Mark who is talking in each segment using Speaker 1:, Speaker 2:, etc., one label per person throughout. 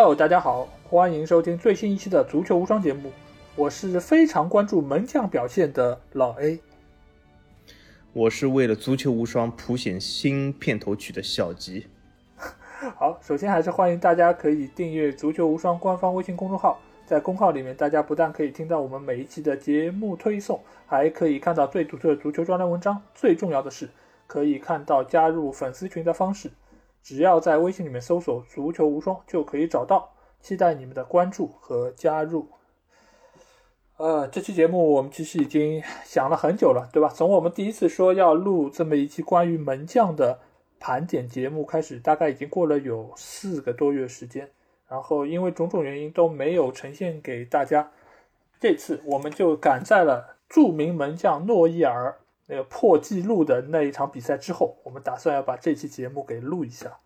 Speaker 1: Hello，大家好，欢迎收听最新一期的足球无双节目。我是非常关注门将表现的老 A，
Speaker 2: 我是为了足球无双谱写新片头曲的小吉。
Speaker 1: 好，首先还是欢迎大家可以订阅足球无双官方微信公众号，在公号里面，大家不但可以听到我们每一期的节目推送，还可以看到最独特的足球专栏文章。最重要的是，可以看到加入粉丝群的方式，只要在微信里面搜索“足球无双”就可以找到。期待你们的关注和加入。呃，这期节目我们其实已经想了很久了，对吧？从我们第一次说要录这么一期关于门将的盘点节目开始，大概已经过了有四个多月时间。然后因为种种原因都没有呈现给大家，这次我们就赶在了著名门将诺伊尔那个破纪录的那一场比赛之后，我们打算要把这期节目给录一下，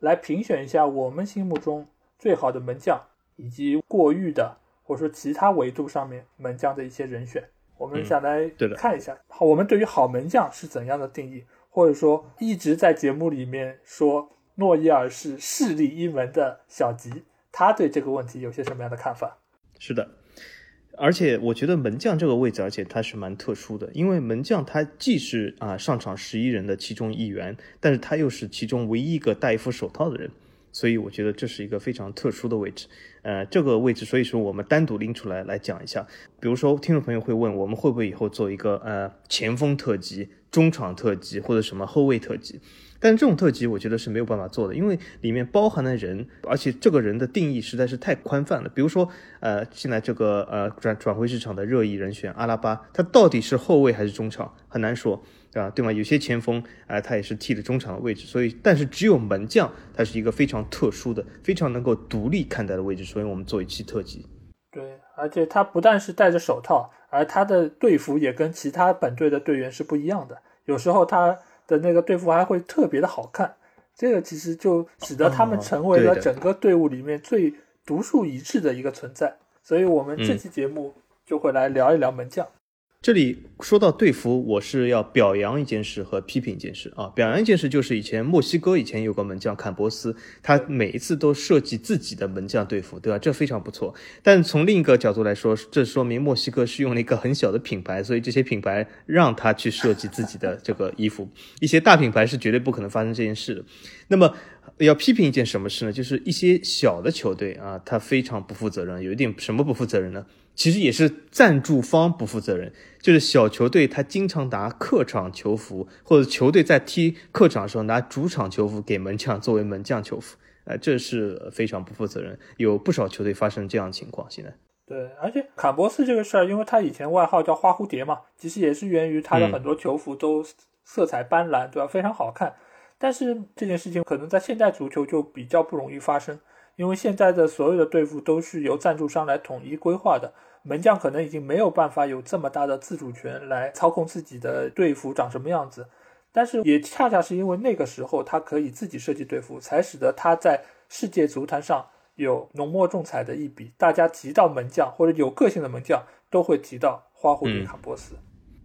Speaker 1: 来评选一下我们心目中最好的门将以及过誉的。或者说其他维度上面门将的一些人选，我们想来看一下，好，我们对于好门将是怎样的定义？或者说一直在节目里面说诺伊尔是势力一门的小吉，他对这个问题有些什么样的看法？
Speaker 2: 是的，而且我觉得门将这个位置，而且他是蛮特殊的，因为门将他既是啊上场十一人的其中一员，但是他又是其中唯一一个戴一副手套的人。所以我觉得这是一个非常特殊的位置，呃，这个位置，所以说我们单独拎出来来讲一下。比如说，听众朋友会问，我们会不会以后做一个呃前锋特辑、中场特辑或者什么后卫特辑？但是这种特辑我觉得是没有办法做的，因为里面包含的人，而且这个人的定义实在是太宽泛了。比如说，呃，现在这个呃转转会市场的热议人选阿拉巴，他到底是后卫还是中场，很难说。啊，对吗？有些前锋啊，他也是踢的中场的位置，所以，但是只有门将，他是一个非常特殊的、非常能够独立看待的位置，所以我们做一期特辑。
Speaker 1: 对，而且他不但是戴着手套，而他的队服也跟其他本队的队员是不一样的，有时候他的那个队服还会特别的好看，这个其实就使得他们成为了整个队伍里面最独树一帜的一个存在，所以我们这期节目就会来聊一聊门将。
Speaker 2: 这里说到队服，我是要表扬一件事和批评一件事啊。表扬一件事就是以前墨西哥以前有个门将坎波斯，他每一次都设计自己的门将队服，对吧？这非常不错。但从另一个角度来说，这说明墨西哥是用了一个很小的品牌，所以这些品牌让他去设计自己的这个衣服。一些大品牌是绝对不可能发生这件事的。那么要批评一件什么事呢？就是一些小的球队啊，他非常不负责任，有一点什么不负责任呢？其实也是赞助方不负责任，就是小球队他经常拿客场球服，或者球队在踢客场的时候拿主场球服给门将作为门将球服，呃，这是非常不负责任。有不少球队发生这样的情况。现在，
Speaker 1: 对，而且坎博斯这个事儿，因为他以前外号叫花蝴蝶嘛，其实也是源于他的很多球服都色彩斑斓，对吧？非常好看。但是这件事情可能在现代足球就比较不容易发生，因为现在的所有的队服都是由赞助商来统一规划的。门将可能已经没有办法有这么大的自主权来操控自己的队服长什么样子，但是也恰恰是因为那个时候他可以自己设计队服，才使得他在世界足坛上有浓墨重彩的一笔。大家提到门将或者有个性的门将，都会提到花蝴蝶卡波斯。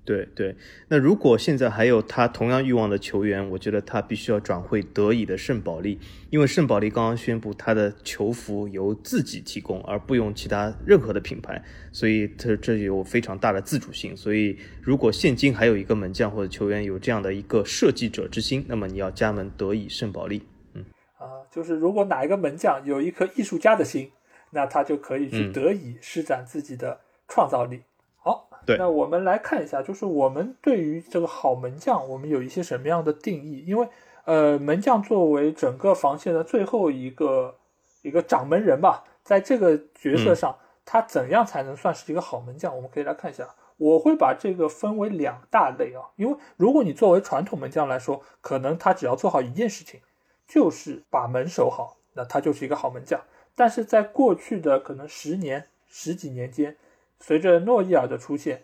Speaker 2: 对对，那如果现在还有他同样欲望的球员，我觉得他必须要转会德乙的圣保利，因为圣保利刚刚宣布他的球服由自己提供，而不用其他任何的品牌，所以这这有非常大的自主性。所以如果现今还有一个门将或者球员有这样的一个设计者之心，那么你要加盟德乙圣保利。
Speaker 1: 嗯啊，就是如果哪一个门将有一颗艺术家的心，那他就可以去德乙施展自己的创造力。那我们来看一下，就是我们对于这个好门将，我们有一些什么样的定义？因为，呃，门将作为整个防线的最后一个一个掌门人吧，在这个角色上，他怎样才能算是一个好门将？我们可以来看一下。我会把这个分为两大类啊，因为如果你作为传统门将来说，可能他只要做好一件事情，就是把门守好，那他就是一个好门将。但是在过去的可能十年、十几年间，随着诺伊尔的出现，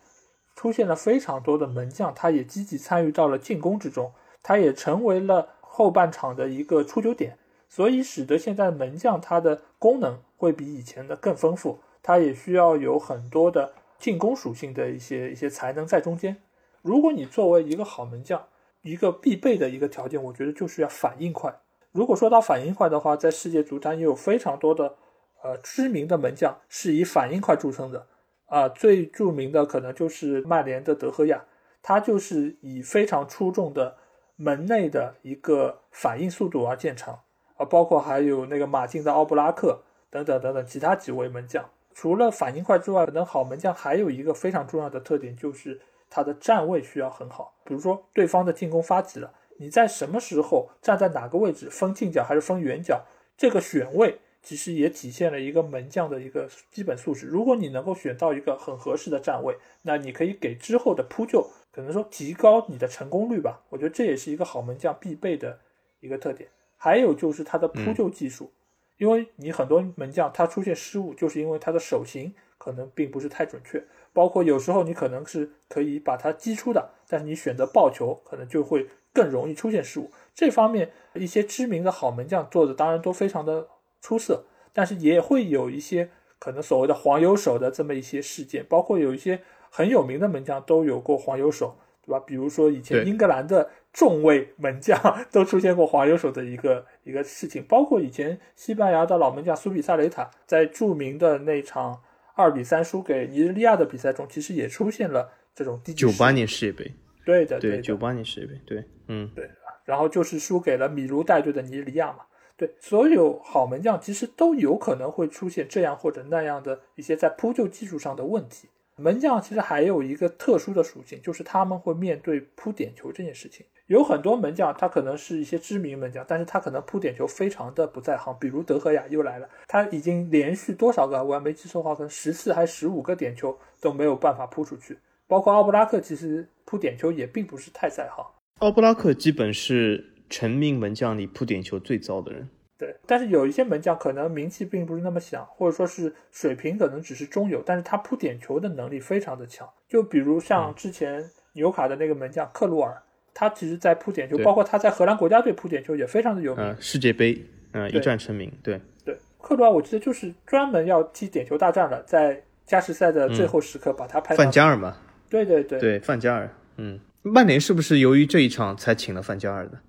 Speaker 1: 出现了非常多的门将，他也积极参与到了进攻之中，他也成为了后半场的一个出球点，所以使得现在门将他的功能会比以前的更丰富，他也需要有很多的进攻属性的一些一些才能在中间。如果你作为一个好门将，一个必备的一个条件，我觉得就是要反应快。如果说到反应快的话，在世界足坛也有非常多的呃知名的门将是以反应快著称的啊，最著名的可能就是曼联的德赫亚，他就是以非常出众的门内的一个反应速度而见长啊，包括还有那个马竞的奥布拉克等等等等其他几位门将。除了反应快之外，可能好门将还有一个非常重要的特点，就是他的站位需要很好。比如说，对方的进攻发起了，你在什么时候站在哪个位置，封近角还是封远角，这个选位其实也体现了一个门将的一个基本素质。如果你能够选到一个很合适的站位，那你可以给之后的扑救，可能说提高你的成功率吧。我觉得这也是一个好门将必备的一个特点。还有就是他的扑救技术。因为你很多门将他出现失误，就是因为他的手型可能并不是太准确，包括有时候你可能是可以把它击出的，但是你选择抱球，可能就会更容易出现失误。这方面一些知名的好门将做的当然都非常的出色，但是也会有一些可能所谓的黄油手的这么一些事件，包括有一些很有名的门将都有过黄油手，对吧？比如说以前英格兰的。众位门将 都出现过黄油手的一个一个事情，包括以前西班牙的老门将苏比萨雷塔在著名的那场二比三输给尼日利亚的比赛中，其实也出现了这种低级。
Speaker 2: 九八年世界杯，
Speaker 1: 对的，对，
Speaker 2: 九八年世界杯，对，嗯，
Speaker 1: 对，然后就是输给了米卢带队的尼日利亚嘛，对，所有好门将其实都有可能会出现这样或者那样的一些在扑救技术上的问题。门将其实还有一个特殊的属性，就是他们会面对扑点球这件事情。有很多门将，他可能是一些知名门将，但是他可能扑点球非常的不在行。比如德赫亚又来了，他已经连续多少个，我还没记错的话，可能十次还十五个点球都没有办法扑出去。包括奥布拉克，其实扑点球也并不是太在行。
Speaker 2: 奥布拉克基本是成名门将里扑点球最糟的人。
Speaker 1: 对，但是有一些门将可能名气并不是那么响，或者说是水平可能只是中游，但是他扑点球的能力非常的强。就比如像之前纽卡的那个门将克鲁尔。他其实，在扑点球，包括他在荷兰国家队扑点球也非常的有名。
Speaker 2: 世界杯，嗯，一战成名。对
Speaker 1: 对，克鲁尔我记得就是专门要踢点球大战的，在加时赛的最后时刻把他拍。
Speaker 2: 范加尔嘛？
Speaker 1: 对对对
Speaker 2: 对，范加尔。嗯，曼联是不是由于这一场才请了范加尔的？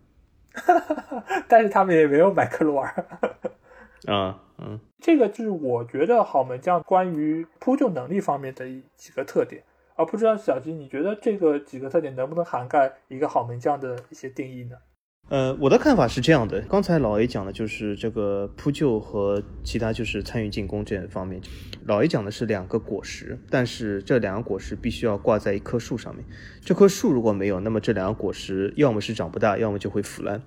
Speaker 1: 但是他们也没有买克鲁尔。
Speaker 2: 啊，嗯，
Speaker 1: 这个就是我觉得好门将关于扑救能力方面的几个特点。啊，不知道小吉，你觉得这个几个特点能不能涵盖一个好门将的一些定义呢？
Speaker 2: 呃，我的看法是这样的，刚才老 A 讲的就是这个扑救和其他就是参与进攻这方面。老 A 讲的是两个果实，但是这两个果实必须要挂在一棵树上面。这棵树如果没有，那么这两个果实要么是长不大，要么就会腐烂。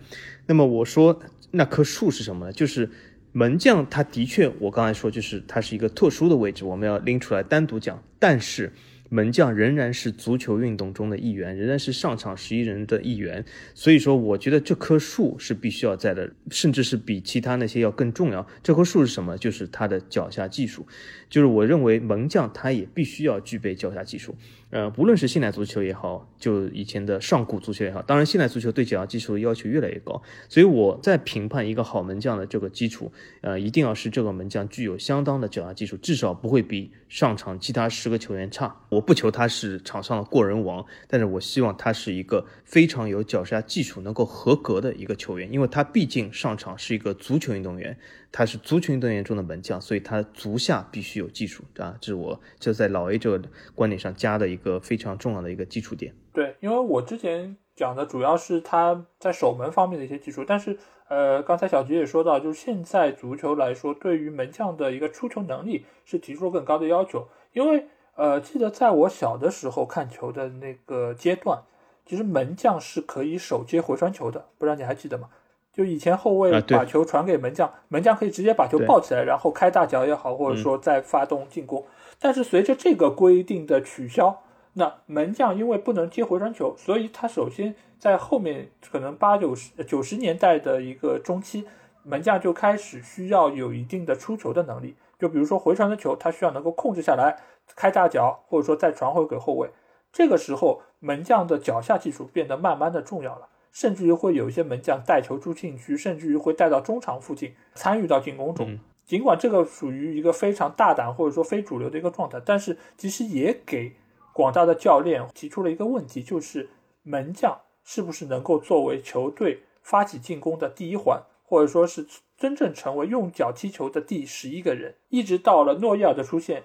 Speaker 2: 那么我说那棵树是什么呢？就是门将，他的确，我刚才说就是它是一个特殊的位置，我们要拎出来单独讲，但是。门将仍然是足球运动中的一员，仍然是上场十一人的一员。所以说，我觉得这棵树是必须要在的，甚至是比其他那些要更重要。这棵树是什么？就是他的脚下技术。就是我认为门将他也必须要具备脚下技术。呃，不论是现代足球也好，就以前的上古足球也好，当然现代足球对脚下技术的要求越来越高。所以我在评判一个好门将的这个基础，呃，一定要是这个门将具有相当的脚下技术，至少不会比上场其他十个球员差。我不求他是场上的过人王，但是我希望他是一个非常有脚下技术、能够合格的一个球员，因为他毕竟上场是一个足球运动员。他是足球运动员中的门将，所以他足下必须有技术啊！这是我这在老 A 这个观点上加的一个非常重要的一个基础点。
Speaker 1: 对，因为我之前讲的主要是他在守门方面的一些技术，但是呃，刚才小吉也说到，就是现在足球来说，对于门将的一个出球能力是提出了更高的要求。因为呃，记得在我小的时候看球的那个阶段，其实门将是可以手接回传球的，不知道你还记得吗？就以前后卫把球传给门将，门将可以直接把球抱起来，然后开大脚也好，或者说再发动进攻。但是随着这个规定的取消，那门将因为不能接回传球，所以他首先在后面可能八九十九十年代的一个中期，门将就开始需要有一定的出球的能力。就比如说回传的球，他需要能够控制下来，开大脚，或者说再传回给后卫。这个时候，门将的脚下技术变得慢慢的重要了。甚至于会有一些门将带球出禁区，甚至于会带到中场附近参与到进攻中。尽管这个属于一个非常大胆或者说非主流的一个状态，但是其实也给广大的教练提出了一个问题，就是门将是不是能够作为球队发起进攻的第一环，或者说是真正成为用脚踢球的第十一个人，一直到了诺伊尔的出现。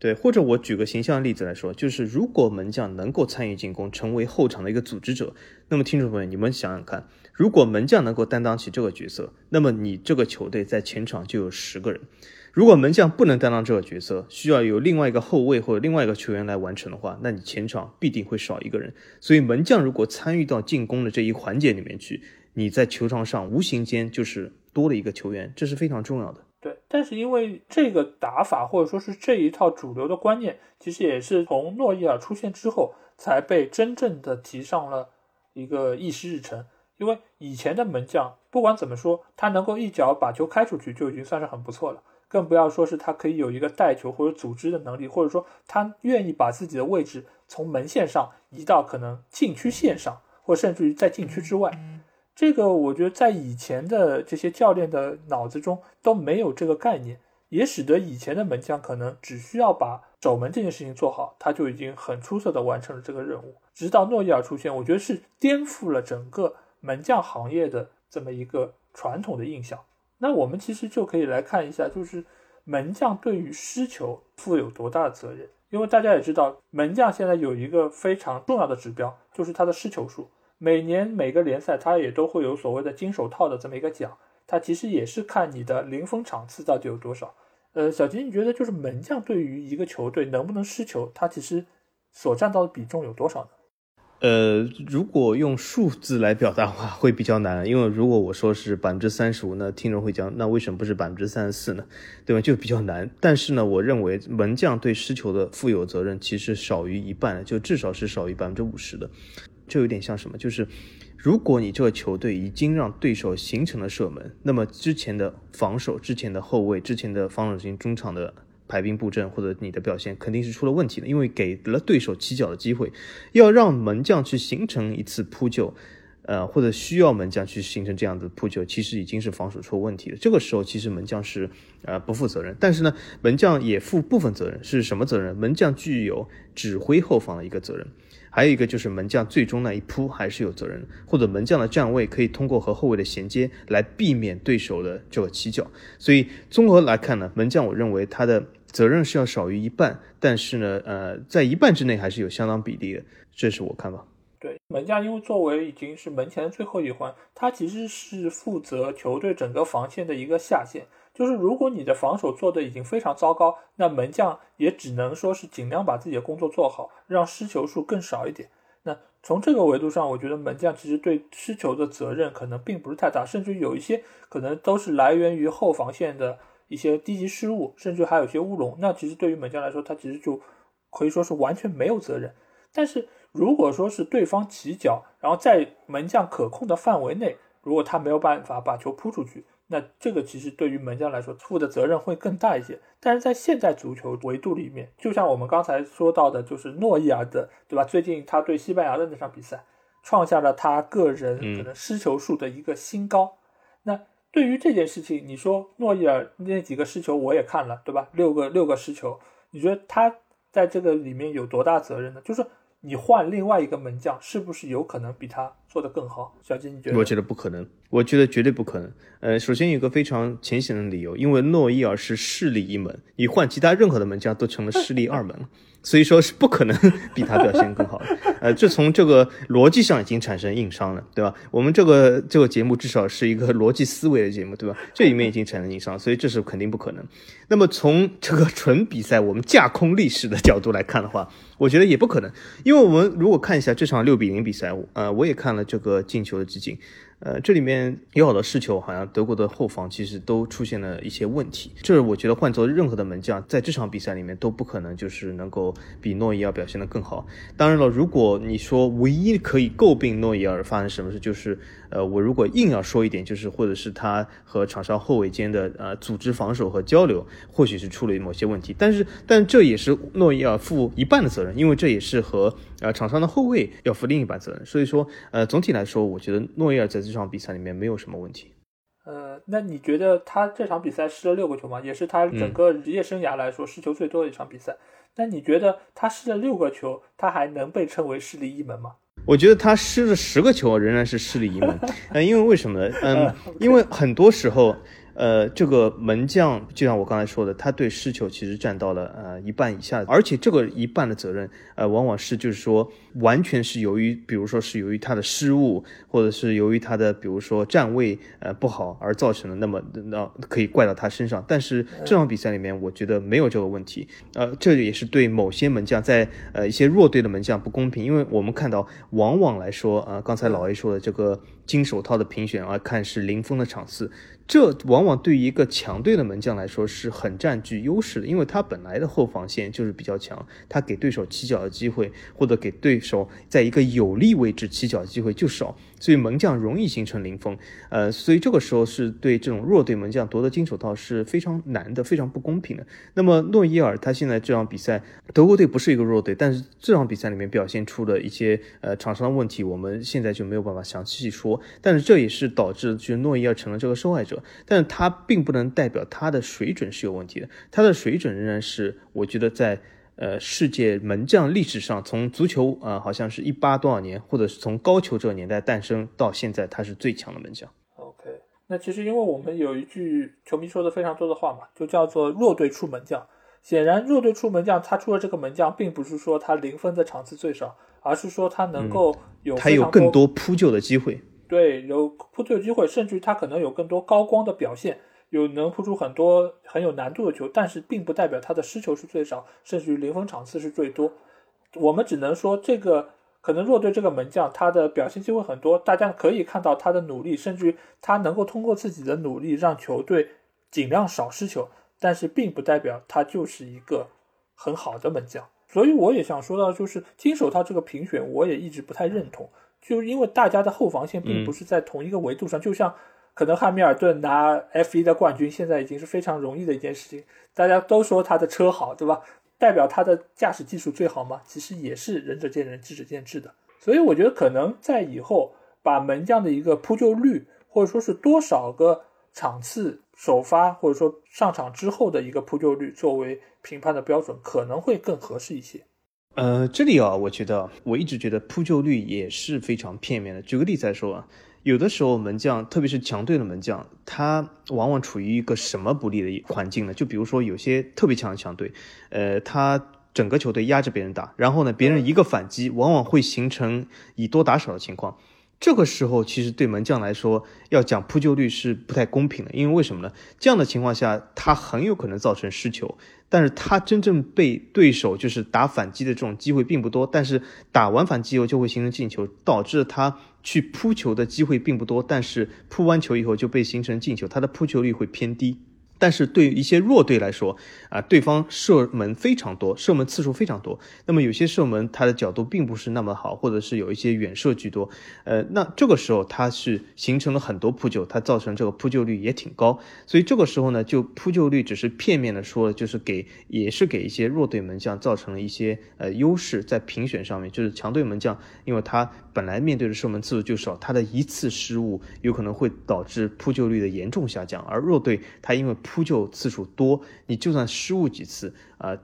Speaker 2: 对，或者我举个形象的例子来说，就是如果门将能够参与进攻，成为后场的一个组织者，那么听众朋友，你们想想看，如果门将能够担当起这个角色，那么你这个球队在前场就有十个人。如果门将不能担当这个角色，需要由另外一个后卫或者另外一个球员来完成的话，那你前场必定会少一个人。所以门将如果参与到进攻的这一环节里面去，你在球场上无形间就是多了一个球员，这是非常重要的。
Speaker 1: 对，但是因为这个打法或者说是这一套主流的观念，其实也是从诺伊尔出现之后才被真正的提上了一个议事日程。因为以前的门将不管怎么说，他能够一脚把球开出去就已经算是很不错了，更不要说是他可以有一个带球或者组织的能力，或者说他愿意把自己的位置从门线上移到可能禁区线上，或甚至于在禁区之外。这个我觉得在以前的这些教练的脑子中都没有这个概念，也使得以前的门将可能只需要把守门这件事情做好，他就已经很出色的完成了这个任务。直到诺伊尔出现，我觉得是颠覆了整个门将行业的这么一个传统的印象。那我们其实就可以来看一下，就是门将对于失球负有多大的责任，因为大家也知道，门将现在有一个非常重要的指标，就是他的失球数。每年每个联赛，它也都会有所谓的金手套的这么一个奖，它其实也是看你的零封场次到底有多少。呃，小吉，你觉得就是门将对于一个球队能不能失球，他其实所占到的比重有多少呢？
Speaker 2: 呃，如果用数字来表达的话，会比较难，因为如果我说是百分之三十五，那听众会讲，那为什么不是百分之三十四呢？对吧？就比较难。但是呢，我认为门将对失球的负有责任其实少于一半，就至少是少于百分之五十的。就有点像什么，就是如果你这个球队已经让对手形成了射门，那么之前的防守、之前的后卫、之前的防守型中场的排兵布阵或者你的表现肯定是出了问题的，因为给了对手起脚的机会，要让门将去形成一次扑救，呃，或者需要门将去形成这样的扑救，其实已经是防守出问题了。这个时候，其实门将是呃不负责任，但是呢，门将也负部分责任，是什么责任？门将具有指挥后方的一个责任。还有一个就是门将最终那一扑还是有责任，或者门将的站位可以通过和后卫的衔接来避免对手的这个起脚。所以综合来看呢，门将我认为他的责任是要少于一半，但是呢，呃，在一半之内还是有相当比例的，这是我看法。
Speaker 1: 对，门将因为作为已经是门前的最后一环，他其实是负责球队整个防线的一个下线。就是如果你的防守做的已经非常糟糕，那门将也只能说是尽量把自己的工作做好，让失球数更少一点。那从这个维度上，我觉得门将其实对失球的责任可能并不是太大，甚至有一些可能都是来源于后防线的一些低级失误，甚至还有一些乌龙。那其实对于门将来说，他其实就可以说是完全没有责任。但是如果说是对方起脚，然后在门将可控的范围内，如果他没有办法把球扑出去。那这个其实对于门将来说，负的责任会更大一些。但是在现代足球维度里面，就像我们刚才说到的，就是诺伊尔的，对吧？最近他对西班牙的那场比赛，创下了他个人可能失球数的一个新高。那对于这件事情，你说诺伊尔那几个失球我也看了，对吧？六个六个失球，你觉得他在这个里面有多大责任呢？就是。你换另外一个门将，是不是有可能比他做得更好？小金，你觉得？
Speaker 2: 我觉得不可能，我觉得绝对不可能。呃，首先有个非常浅显的理由，因为诺伊尔是势力一门，你换其他任何的门将都成了势力二门。所以说是不可能比他表现更好的，呃，这从这个逻辑上已经产生硬伤了，对吧？我们这个这个节目至少是一个逻辑思维的节目，对吧？这里面已经产生硬伤，所以这是肯定不可能。那么从这个纯比赛，我们架空历史的角度来看的话，我觉得也不可能，因为我们如果看一下这场六比零比赛，呃，我也看了这个进球的集锦。呃，这里面有好多失球，好像德国的后防其实都出现了一些问题。这我觉得换做任何的门将，在这场比赛里面都不可能就是能够比诺伊尔表现的更好。当然了，如果你说唯一可以诟病诺伊尔发生什么事，就是。呃，我如果硬要说一点，就是或者是他和场上后卫间的呃组织防守和交流，或许是出了某些问题。但是，但这也是诺伊尔负一半的责任，因为这也是和呃场上的后卫要负另一半责任。所以说，呃，总体来说，我觉得诺伊尔在这场比赛里面没有什么问题。
Speaker 1: 呃，那你觉得他这场比赛失了六个球吗？也是他整个职业生涯来说失球最多的一场比赛。那你觉得他失了六个球，他还能被称为势力一门吗？
Speaker 2: 我觉得他失了十个球仍然是失了一门，呃，因为为什么呢？嗯，因为很多时候。呃，这个门将就像我刚才说的，他对失球其实占到了呃一半以下，而且这个一半的责任，呃，往往是就是说完全是由于，比如说是由于他的失误，或者是由于他的比如说站位呃不好而造成的，那么那可以怪到他身上。但是这场比赛里面，我觉得没有这个问题，呃，这也是对某些门将在呃一些弱队的门将不公平，因为我们看到往往来说，呃，刚才老 A 说的这个金手套的评选啊看是零封的场次。这往往对于一个强队的门将来说是很占据优势的，因为他本来的后防线就是比较强，他给对手起脚的机会或者给对手在一个有利位置起脚的机会就少。所以门将容易形成零封，呃，所以这个时候是对这种弱队门将夺得金手套是非常难的，非常不公平的。那么诺伊尔他现在这场比赛，德国队不是一个弱队，但是这场比赛里面表现出的一些呃场上的问题，我们现在就没有办法详细说。但是这也是导致就是诺伊尔成了这个受害者，但是他并不能代表他的水准是有问题的，他的水准仍然是我觉得在。呃，世界门将历史上，从足球啊，好像是一八多少年，或者是从高球这个年代诞生到现在，他是最强的门将。
Speaker 1: OK，那其实因为我们有一句球迷说的非常多的话嘛，就叫做弱队出门将。显然，弱队出门将，他出了这个门将，并不是说他零分的场次最少，而是说他能够有
Speaker 2: 他有更多扑救的机会。
Speaker 1: 对，有扑救机会，甚至于他可能有更多高光的表现。有能扑出很多很有难度的球，但是并不代表他的失球是最少，甚至于零分场次是最多。我们只能说，这个可能弱队这个门将他的表现机会很多，大家可以看到他的努力，甚至于他能够通过自己的努力让球队尽量少失球，但是并不代表他就是一个很好的门将。所以我也想说到，就是金手套这个评选，我也一直不太认同，就因为大家的后防线并不是在同一个维度上，就像。可能汉密尔顿拿 F1 的冠军，现在已经是非常容易的一件事情。大家都说他的车好，对吧？代表他的驾驶技术最好吗？其实也是仁者见仁，智者见智的。所以我觉得可能在以后把门将的一个扑救率，或者说是多少个场次首发，或者说上场之后的一个扑救率作为评判的标准，可能会更合适一些。
Speaker 2: 呃，这里啊，我觉得我一直觉得扑救率也是非常片面的。举个例子来说啊。有的时候门将，特别是强队的门将，他往往处于一个什么不利的环境呢？就比如说有些特别强的强队，呃，他整个球队压着别人打，然后呢，别人一个反击，往往会形成以多打少的情况。这个时候，其实对门将来说，要讲扑救率是不太公平的，因为为什么呢？这样的情况下，他很有可能造成失球，但是他真正被对手就是打反击的这种机会并不多，但是打完反击以后就会形成进球，导致他去扑球的机会并不多，但是扑完球以后就被形成进球，他的扑球率会偏低。但是对于一些弱队来说，啊，对方射门非常多，射门次数非常多。那么有些射门它的角度并不是那么好，或者是有一些远射居多。呃，那这个时候它是形成了很多扑救，它造成这个扑救率也挺高。所以这个时候呢，就扑救率只是片面的说，就是给也是给一些弱队门将造成了一些呃优势，在评选上面，就是强队门将，因为他本来面对的射门次数就少，他的一次失误有可能会导致扑救率的严重下降，而弱队他因为扑救次数多，你就算失误几次啊，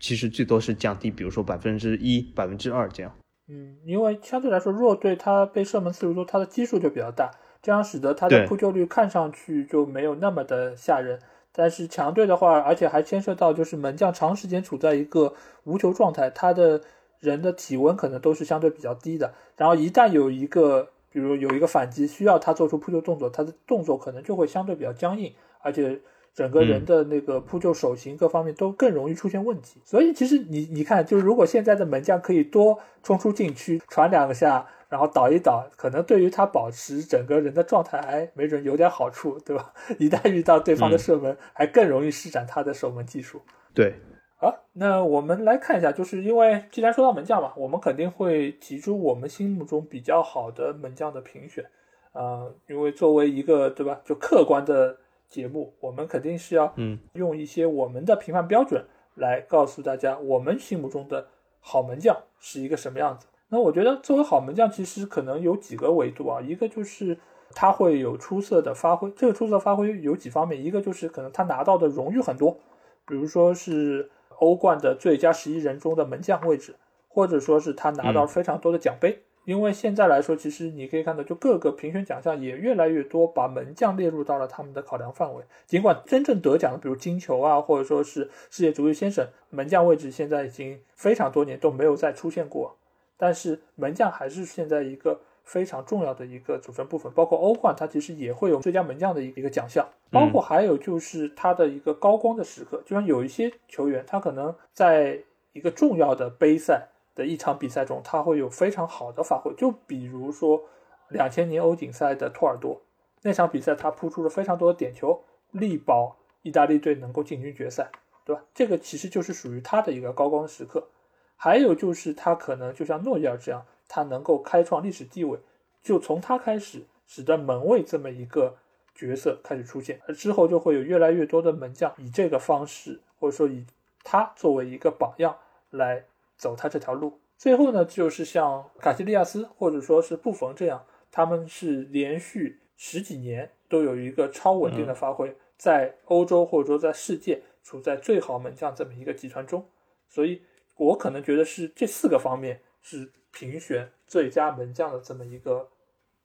Speaker 2: 其实最多是降低，比如说百分之一、百分之二这样。
Speaker 1: 嗯，因为相对来说，弱队他被射门次数多，他的基数就比较大，这样使得他的扑救率看上去就没有那么的吓人。但是强队的话，而且还牵涉到就是门将长时间处在一个无球状态，他的人的体温可能都是相对比较低的。然后一旦有一个，比如有一个反击需要他做出扑救动作，他的动作可能就会相对比较僵硬。而且整个人的那个扑救手型各方面都更容易出现问题，所以其实你你看，就是如果现在的门将可以多冲出禁区传两下，然后倒一倒，可能对于他保持整个人的状态还没准有点好处，对吧？一旦遇到对方的射门，还更容易施展他的守门技术。
Speaker 2: 对，
Speaker 1: 好，那我们来看一下，就是因为既然说到门将嘛，我们肯定会提出我们心目中比较好的门将的评选，啊，因为作为一个对吧，就客观的。节目我们肯定是要嗯用一些我们的评判标准来告诉大家我们心目中的好门将是一个什么样子。那我觉得作为好门将，其实可能有几个维度啊，一个就是他会有出色的发挥，这个出色发挥有几方面，一个就是可能他拿到的荣誉很多，比如说是欧冠的最佳十一人中的门将位置，或者说是他拿到非常多的奖杯。因为现在来说，其实你可以看到，就各个评选奖项也越来越多把门将列入到了他们的考量范围。尽管真正得奖的，比如金球啊，或者说是世界足球先生，门将位置现在已经非常多年都没有再出现过，但是门将还是现在一个非常重要的一个组成部分。包括欧冠，它其实也会有最佳门将的一个奖项。包括还有就是他的一个高光的时刻，就像有一些球员，他可能在一个重要的杯赛。的一场比赛中，他会有非常好的发挥。就比如说，两千年欧锦赛的托尔多那场比赛，他扑出了非常多的点球，力保意大利队能够进军决赛，对吧？这个其实就是属于他的一个高光时刻。还有就是他可能就像诺伊尔这样，他能够开创历史地位，就从他开始，使得门卫这么一个角色开始出现，而之后就会有越来越多的门将以这个方式，或者说以他作为一个榜样来。走他这条路，最后呢，就是像卡西利亚斯或者说是布冯这样，他们是连续十几年都有一个超稳定的发挥，在欧洲或者说在世界处在最好门将这么一个集团中，所以我可能觉得是这四个方面是评选最佳门将的这么一个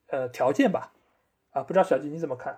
Speaker 1: 呃条件吧，啊，不知道小吉你怎么看？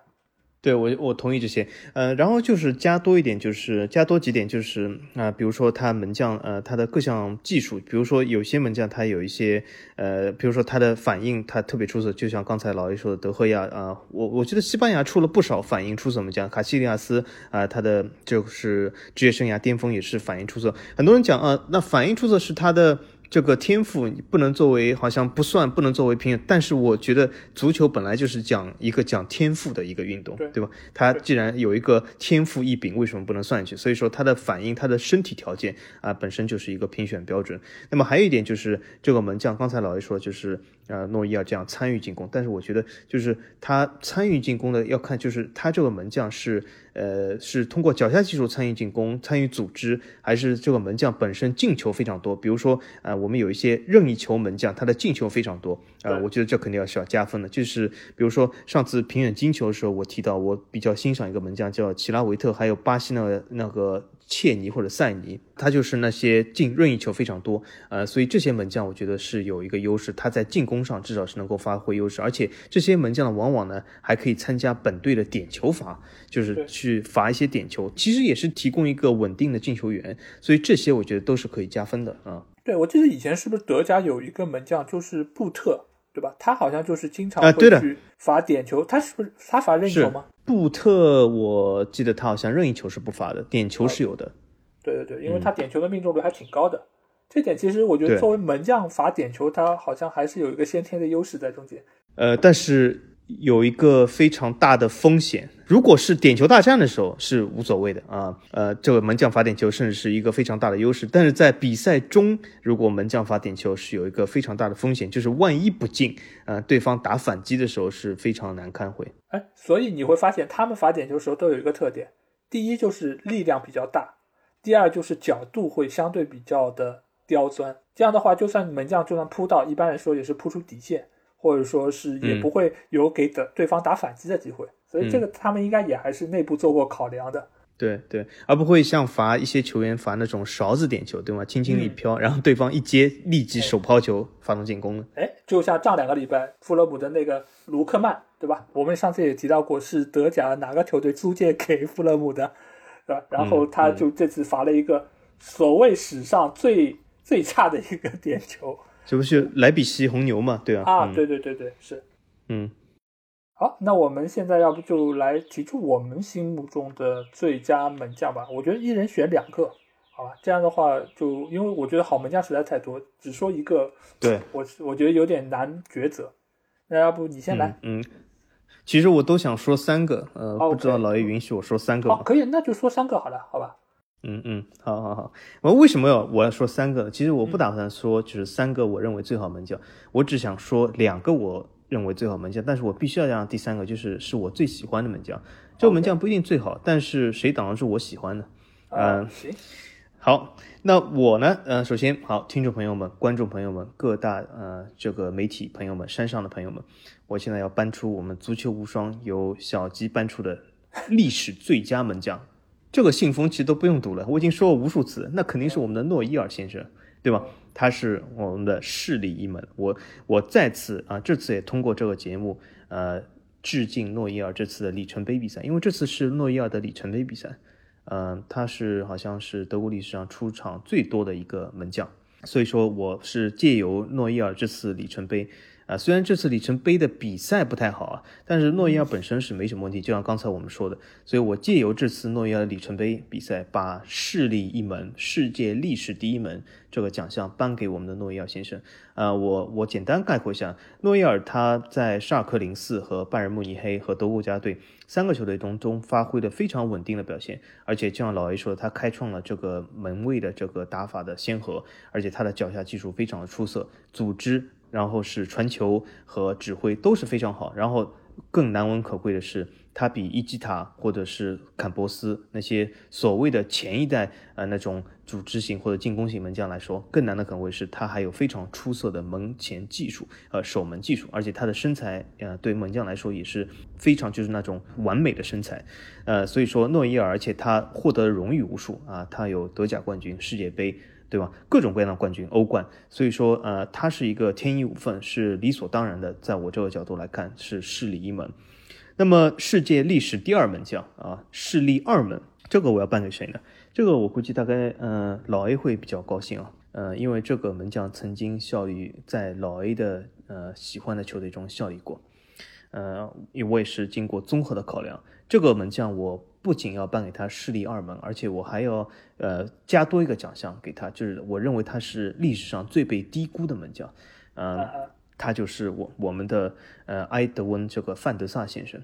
Speaker 2: 对我，我同意这些，呃，然后就是加多一点，就是加多几点，就是啊，比如说他门将，呃，他的各项技术，比如说有些门将他有一些，呃，比如说他的反应他特别出色，就像刚才老 A 说的德赫亚啊，我我觉得西班牙出了不少反应出色门将，卡西利亚斯啊，他的就是职业生涯巅峰也是反应出色，很多人讲啊，那反应出色是他的。这个天赋你不能作为好像不算，不能作为评选。但是我觉得足球本来就是讲一个讲天赋的一个运动，对吧？他既然有一个天赋异禀，为什么不能算进去？所以说他的反应，他的身体条件啊，本身就是一个评选标准。那么还有一点就是这个门将，刚才老爷说就是。呃，诺伊尔这样参与进攻，但是我觉得就是他参与进攻的要看，就是他这个门将是呃是通过脚下技术参与进攻、参与组织，还是这个门将本身进球非常多？比如说啊，我们有一些任意球门将，他的进球非常多啊，我觉得这肯定要是要加分的。就是比如说上次评选金球的时候，我提到我比较欣赏一个门将叫齐拉维特，还有巴西那个那个。切尼或者塞尼，他就是那些进任意球非常多，呃，所以这些门将我觉得是有一个优势，他在进攻上至少是能够发挥优势，而且这些门将呢，往往呢还可以参加本队的点球罚，就是去罚一些点球，其实也是提供一个稳定的进球员，所以这些我觉得都是可以加分的啊。
Speaker 1: 对，我记得以前是不是德甲有一个门将就是布特，对吧？他好像就是经常
Speaker 2: 会
Speaker 1: 去罚点球，他是不是他罚任意球吗？
Speaker 2: 布特，我记得他好像任意球是不罚的，点球是有的。
Speaker 1: 对对对，因为他点球的命中率还挺高的，这点其实我觉得作为门将罚点球，他好像还是有一个先天的优势在中间。
Speaker 2: 呃，但是。有一个非常大的风险，如果是点球大战的时候是无所谓的啊，呃，这个门将罚点球甚至是一个非常大的优势。但是在比赛中，如果门将罚点球是有一个非常大的风险，就是万一不进，呃，对方打反击的时候是非常难堪会。
Speaker 1: 哎，所以你会发现他们罚点球的时候都有一个特点，第一就是力量比较大，第二就是角度会相对比较的刁钻。这样的话，就算门将就算扑到，一般来说也是扑出底线。或者说是也不会有给的对方打反击的机会，所以这个他们应该也还是内部做过考量的。
Speaker 2: 对对，而不会像罚一些球员罚那种勺子点球，对吗？轻轻一飘，然后对方一接立即手抛球发动进攻了。
Speaker 1: 哎，就像上两个礼拜富勒姆的那个卢克曼，对吧？我们上次也提到过，是德甲哪个球队租借给富勒姆的，对吧？然后他就这次罚了一个所谓史上最最差的一个点球。
Speaker 2: 这不是莱比锡红牛嘛？对啊。
Speaker 1: 啊，对对对对，是。
Speaker 2: 嗯。
Speaker 1: 好，那我们现在要不就来提出我们心目中的最佳门将吧？我觉得一人选两个，好吧？这样的话，就因为我觉得好门将实在太多，只说一个，
Speaker 2: 对
Speaker 1: 我我觉得有点难抉择。那要不你先来？
Speaker 2: 嗯。其实我都想说三个，呃，不知道老爷允许我说三个吗？
Speaker 1: 可以，那就说三个好了，好吧？
Speaker 2: 嗯嗯，好好好，我为什么要我要说三个？其实我不打算说就是三个我认为最好门将，我只想说两个我认为最好门将，但是我必须要让第三个就是是我最喜欢的门将。这个门将不一定最好，但是谁挡得住我喜欢呢？
Speaker 1: 嗯，行。
Speaker 2: 好，那我呢？呃，首先好，听众朋友们、观众朋友们、各大呃这个媒体朋友们、山上的朋友们，我现在要搬出我们足球无双由小吉搬出的历史最佳门将。这个信封其实都不用读了，我已经说过无数次，那肯定是我们的诺伊尔先生，对吧？他是我们的势力一门。我我再次啊，这次也通过这个节目，呃，致敬诺伊尔这次的里程碑比赛，因为这次是诺伊尔的里程碑比赛，嗯，他是好像是德国历史上出场最多的一个门将，所以说我是借由诺伊尔这次里程碑。啊，虽然这次里程碑的比赛不太好啊，但是诺伊尔本身是没什么问题。就像刚才我们说的，所以我借由这次诺伊尔里程碑比赛，把势力一门、世界历史第一门这个奖项颁给我们的诺伊尔先生。啊，我我简单概括一下，诺伊尔他在沙尔克零四和拜仁慕尼黑和德国国家队三个球队当中发挥的非常稳定的表现，而且就像老 A 说的，他开创了这个门卫的这个打法的先河，而且他的脚下技术非常的出色，组织。然后是传球和指挥都是非常好，然后更难能可贵的是，他比伊基塔或者是坎波斯那些所谓的前一代呃那种组织型或者进攻型门将来说，更难能可贵是，他还有非常出色的门前技术呃守门技术，而且他的身材呃对门将来说也是非常就是那种完美的身材，呃所以说诺伊尔，而且他获得荣誉无数啊，他有德甲冠军、世界杯。对吧？各种各样的冠军，欧冠，所以说，呃，他是一个天衣无缝，是理所当然的。在我这个角度来看，是势力一门。那么，世界历史第二门将啊，势力二门，这个我要颁给谁呢？这个我估计大概，呃，老 A 会比较高兴啊，呃，因为这个门将曾经效力在老 A 的呃喜欢的球队中效力过，呃，因为我也是经过综合的考量，这个门将我。不仅要颁给他势力二门，而且我还要呃加多一个奖项给他，就是我认为他是历史上最被低估的门将，嗯，他就是我我们的呃埃德温这个范德萨先生，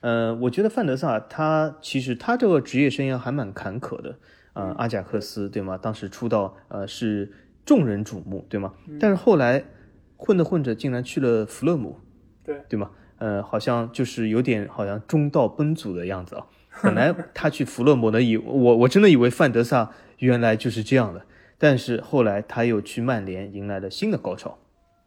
Speaker 2: 呃，我觉得范德萨他其实他这个职业生涯还蛮坎坷的，呃，阿贾克斯对吗？当时出道呃是众人瞩目对吗？但是后来混着混着竟然去了弗勒姆，
Speaker 1: 对
Speaker 2: 对吗？呃，好像就是有点好像中道崩殂的样子啊。本来他去弗勒姆的以我我真的以为范德萨原来就是这样的，但是后来他又去曼联迎来了新的高潮。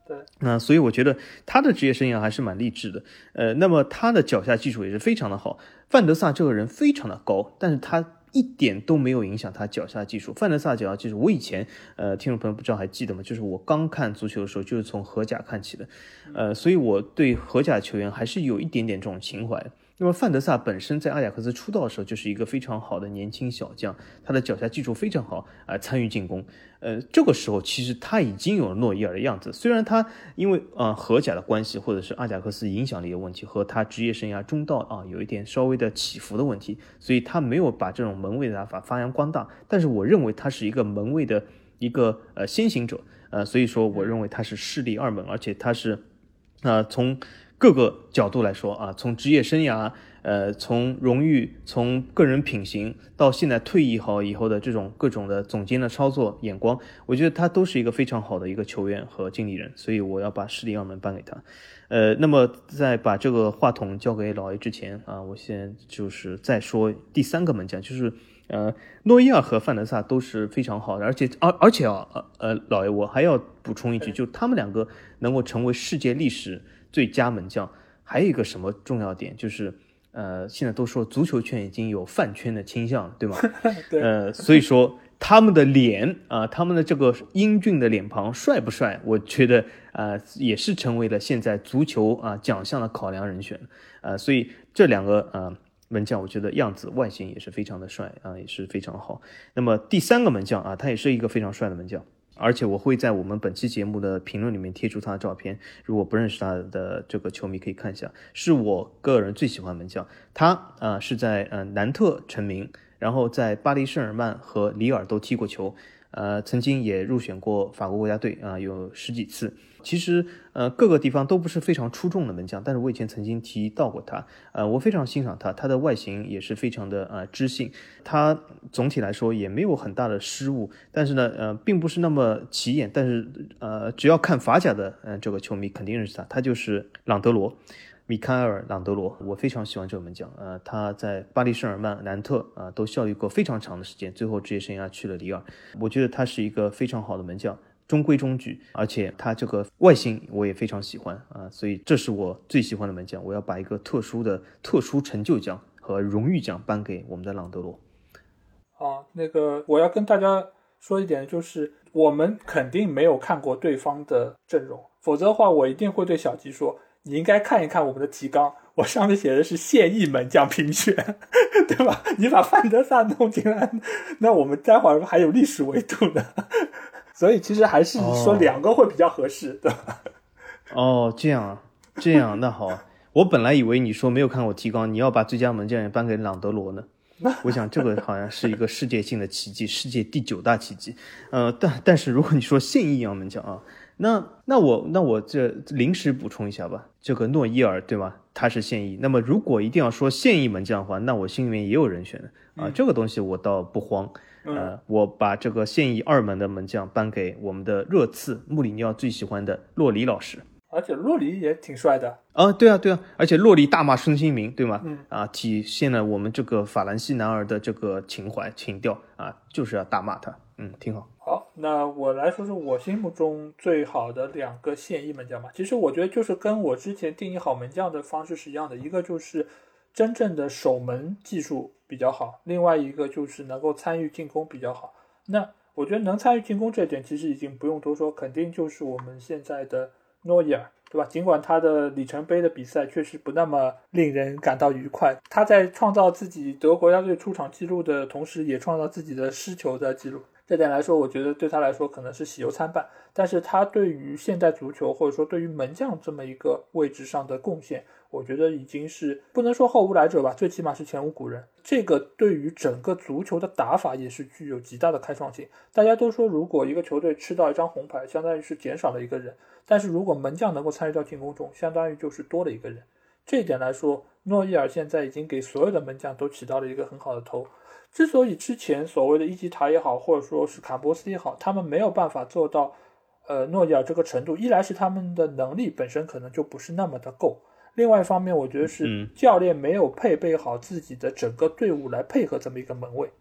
Speaker 1: 对，
Speaker 2: 那所以我觉得他的职业生涯还是蛮励志的。呃，那么他的脚下技术也是非常的好。范德萨这个人非常的高，但是他一点都没有影响他脚下技术。范德萨脚下技术，我以前呃听众朋友不知道还记得吗？就是我刚看足球的时候就是从荷甲看起的，呃，所以我对荷甲球员还是有一点点这种情怀。那么范德萨本身在阿贾克斯出道的时候就是一个非常好的年轻小将，他的脚下技术非常好啊，参与进攻。呃，这个时候其实他已经有了诺伊尔的样子，虽然他因为啊荷甲的关系或者是阿贾克斯影响力的问题和他职业生涯中道啊有一点稍微的起伏的问题，所以他没有把这种门卫的打法发扬光大。但是我认为他是一个门卫的一个呃先行者，呃，所以说我认为他是势力二门，而且他是啊从。各个角度来说啊，从职业生涯，呃，从荣誉，从个人品行，到现在退役好以后的这种各种的总监的操作眼光，我觉得他都是一个非常好的一个球员和经理人，所以我要把势力二门颁给他。呃，那么在把这个话筒交给老 A 之前啊，我先就是再说第三个门将，就是呃，诺伊尔和范德萨都是非常好的，而且而而且啊，呃，老爷我还要补充一句，就他们两个能够成为世界历史。最佳门将还有一个什么重要点，就是呃，现在都说足球圈已经有饭圈的倾向了，对吗？
Speaker 1: 对。
Speaker 2: 呃，所以说他们的脸啊，他们的这个英俊的脸庞帅不帅？我觉得啊，也是成为了现在足球啊奖项的考量人选。啊，所以这两个啊门将，我觉得样子外形也是非常的帅啊，也是非常好。那么第三个门将啊，他也是一个非常帅的门将。而且我会在我们本期节目的评论里面贴出他的照片，如果不认识他的这个球迷可以看一下，是我个人最喜欢门将。他啊是在呃南特成名，然后在巴黎圣日耳曼和里尔都踢过球。呃，曾经也入选过法国国家队啊，有十几次。其实，呃，各个地方都不是非常出众的门将，但是我以前曾经提到过他。呃，我非常欣赏他，他的外形也是非常的呃知性。他总体来说也没有很大的失误，但是呢，呃，并不是那么起眼。但是，呃，只要看法甲的，嗯，这个球迷肯定认识他，他就是朗德罗。米开尔·朗德罗，我非常喜欢这个门将。呃，他在巴黎圣日耳曼、南特啊都效力过非常长的时间，最后职业生涯去了里尔。我觉得他是一个非常好的门将，中规中矩，而且他这个外形我也非常喜欢啊，所以这是我最喜欢的门将。我要把一个特殊的特殊成就奖和荣誉奖颁给我们的朗德罗。
Speaker 1: 好，那个我要跟大家说一点，就是我们肯定没有看过对方的阵容，否则的话，我一定会对小吉说，你应该看一看我们的提纲，我上面写的是现役门将评选，对吧？你把范德萨弄进来，那我们待会儿还有历史维度呢。所以其实还是说两个会比较合适，对吧？
Speaker 2: 哦，这样啊，这样那好，我本来以为你说没有看过提纲，你要把最佳门将也颁给朗德罗呢。我想这个好像是一个世界性的奇迹，世界第九大奇迹。呃，但但是如果你说现役杨门将啊，那那我那我这临时补充一下吧，这个诺伊尔对吗？他是现役。那么如果一定要说现役门将的话，那我心里面也有人选的啊，这个东西我倒不慌。呃，我把这个现役二门的门将颁给我们的热刺穆里尼奥最喜欢的洛里老师。
Speaker 1: 而且洛里也挺帅的
Speaker 2: 啊，对啊，对啊，而且洛里大骂孙兴民，对吗？
Speaker 1: 嗯
Speaker 2: 啊，体现了我们这个法兰西男儿的这个情怀情调啊，就是要大骂他，嗯，挺好。
Speaker 1: 好，那我来说说我心目中最好的两个现役门将吧。其实我觉得就是跟我之前定义好门将的方式是一样的，一个就是真正的守门技术比较好，另外一个就是能够参与进攻比较好。那我觉得能参与进攻这点其实已经不用多说，肯定就是我们现在的。诺伊尔，对吧？尽管他的里程碑的比赛确实不那么令人感到愉快，他在创造自己德国家队出场记录的同时，也创造自己的失球的记录。这点来说，我觉得对他来说可能是喜忧参半。但是他对于现代足球，或者说对于门将这么一个位置上的贡献，我觉得已经是不能说后无来者吧，最起码是前无古人。这个对于整个足球的打法也是具有极大的开创性。大家都说，如果一个球队吃到一张红牌，相当于是减少了一个人。但是如果门将能够参与到进攻中，相当于就是多了一个人。这一点来说，诺伊尔现在已经给所有的门将都起到了一个很好的头。之所以之前所谓的伊吉塔也好，或者说是卡波斯也好，他们没有办法做到，呃，诺伊尔这个程度，一来是他们的能力本身可能就不是那么的够，另外一方面，我觉得是教练没有配备好自己的整个队伍来配合这么一个门卫，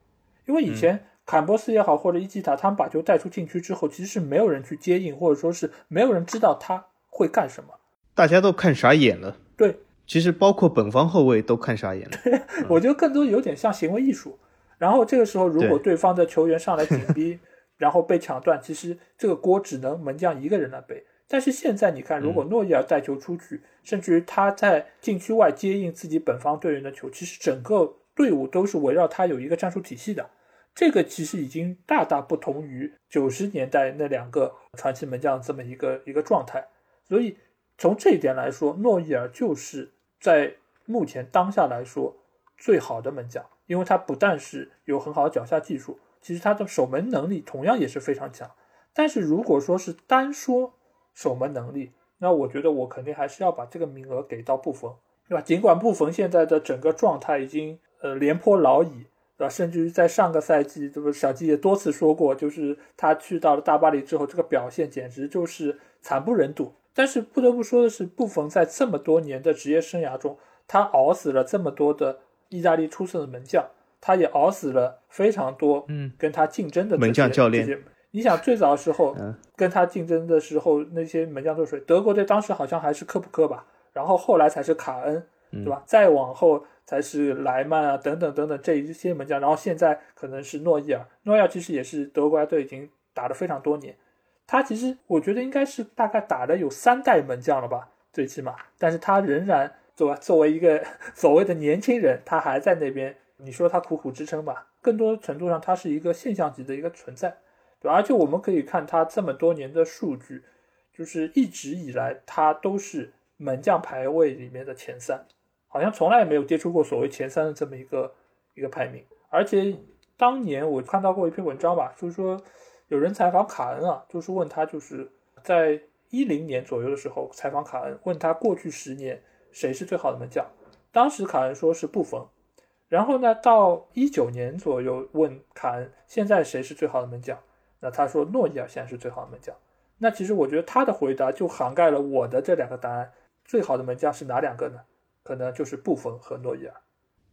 Speaker 1: 因为以前。坎波斯也好，或者伊基塔，他们把球带出禁区之后，其实是没有人去接应，或者说是没有人知道他会干什么，
Speaker 2: 大家都看傻眼了。
Speaker 1: 对，
Speaker 2: 其实包括本方后卫都看傻眼了。
Speaker 1: 对，我觉得更多有点像行为艺术。然后这个时候，如果对方的球员上来紧 逼，然后被抢断，其实这个锅只能门将一个人来背。但是现在你看，如果诺伊尔带球出去，甚至于他在禁区外接应自己本方队员的球，其实整个队伍都是围绕他有一个战术体系的。这个其实已经大大不同于九十年代那两个传奇门将这么一个一个状态，所以从这一点来说，诺伊尔就是在目前当下来说最好的门将，因为他不但是有很好的脚下技术，其实他的守门能力同样也是非常强。但是如果说是单说守门能力，那我觉得我肯定还是要把这个名额给到布冯，对吧？尽管布冯现在的整个状态已经呃廉颇老矣。对吧？甚至于在上个赛季，这个小季也多次说过，就是他去到了大巴黎之后，这个表现简直就是惨不忍睹。但是不得不说的是，布冯在这么多年的职业生涯中，他熬死了这么多的意大利出色的门将，他也熬死了非常多嗯跟他竞争的
Speaker 2: 门将教练。
Speaker 1: 你想最早的时候跟他竞争的时候，那些门将都是德国队，当时好像还是科普科吧，然后后来才是卡恩，对吧？再往后。才是莱曼啊，等等等等这一些门将，然后现在可能是诺伊尔。诺伊尔其实也是德国队已经打了非常多年，他其实我觉得应该是大概打了有三代门将了吧，最起码。但是他仍然作为作为一个 所谓的年轻人，他还在那边。你说他苦苦支撑吧，更多程度上他是一个现象级的一个存在，对吧？而且我们可以看他这么多年的数据，就是一直以来他都是门将排位里面的前三。好像从来也没有跌出过所谓前三的这么一个一个排名，而且当年我看到过一篇文章吧，就是说有人采访卡恩啊，就是问他就是在一零年左右的时候采访卡恩，问他过去十年谁是最好的门将，当时卡恩说是布冯，然后呢到一九年左右问卡恩现在谁是最好的门将，那他说诺伊尔现在是最好的门将，那其实我觉得他的回答就涵盖了我的这两个答案，最好的门将是哪两个呢？可能就是布冯和诺伊尔。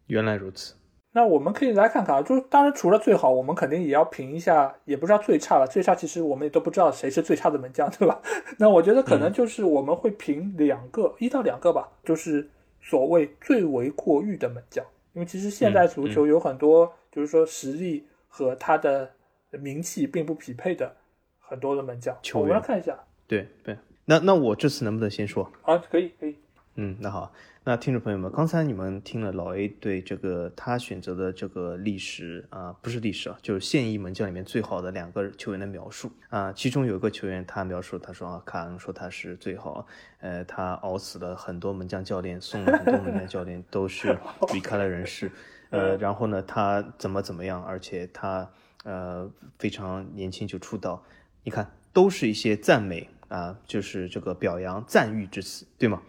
Speaker 2: 原来如此。
Speaker 1: 那我们可以来看看啊，就是当然除了最好，我们肯定也要评一下，也不知道最差了。最差其实我们也都不知道谁是最差的门将，对吧？那我觉得可能就是我们会评两个，一到两个吧，就是所谓最为过誉的门将。因为其实现代足球有很多，就是说实力和他的名气并不匹配的很多的门将。
Speaker 2: 球员
Speaker 1: 我们来看一下
Speaker 2: 对对，那那我这次能不能先说？
Speaker 1: 啊，可以可以，
Speaker 2: 嗯，那好，那听众朋友们，刚才你们听了老 A 对这个他选择的这个历史啊、不是历史啊，就是现役门将里面最好的两个球员的描述。啊、其中有一个球员他描述，他说啊，卡恩说他是最好，呃，他熬死了很多门将教练，送了很多门将教练都是离开了人世，呃，然后呢，他怎么怎么样，而且他呃非常年轻就出道，你看都是一些赞美啊、就是这个表扬赞誉之词，对吗？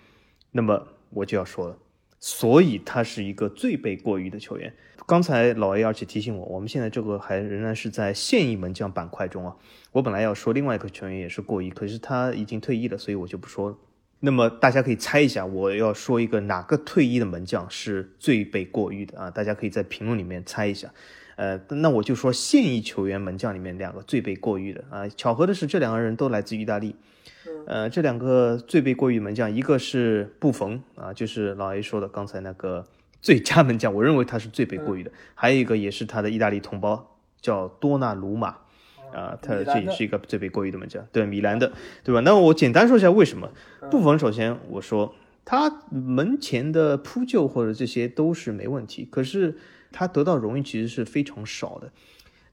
Speaker 2: 那么我就要说了，所以他是一个最被过誉的球员。刚才老 A 而且提醒我，我们现在这个还仍然是在现役门将板块中啊。我本来要说另外一个球员也是过誉，可是他已经退役了，所以我就不说了。那么大家可以猜一下，我要说一个哪个退役的门将是最被过誉的啊？大家可以在评论里面猜一下。呃，那我就说现役球员门将里面两个最被过誉的啊。巧合的是，这两个人都来自意大利。呃，这两个最被过誉门将，一个是布冯啊，就是老 A 说的刚才那个最佳门将，我认为他是最被过誉的。还有一个也是他的意大利同胞，叫多纳鲁马啊，他这也是一个最被过誉的门将，对，米兰的，对吧？那我简单说一下为什么布冯。首先我说他门前的扑救或者这些都是没问题，可是他得到荣誉其实是非常少的。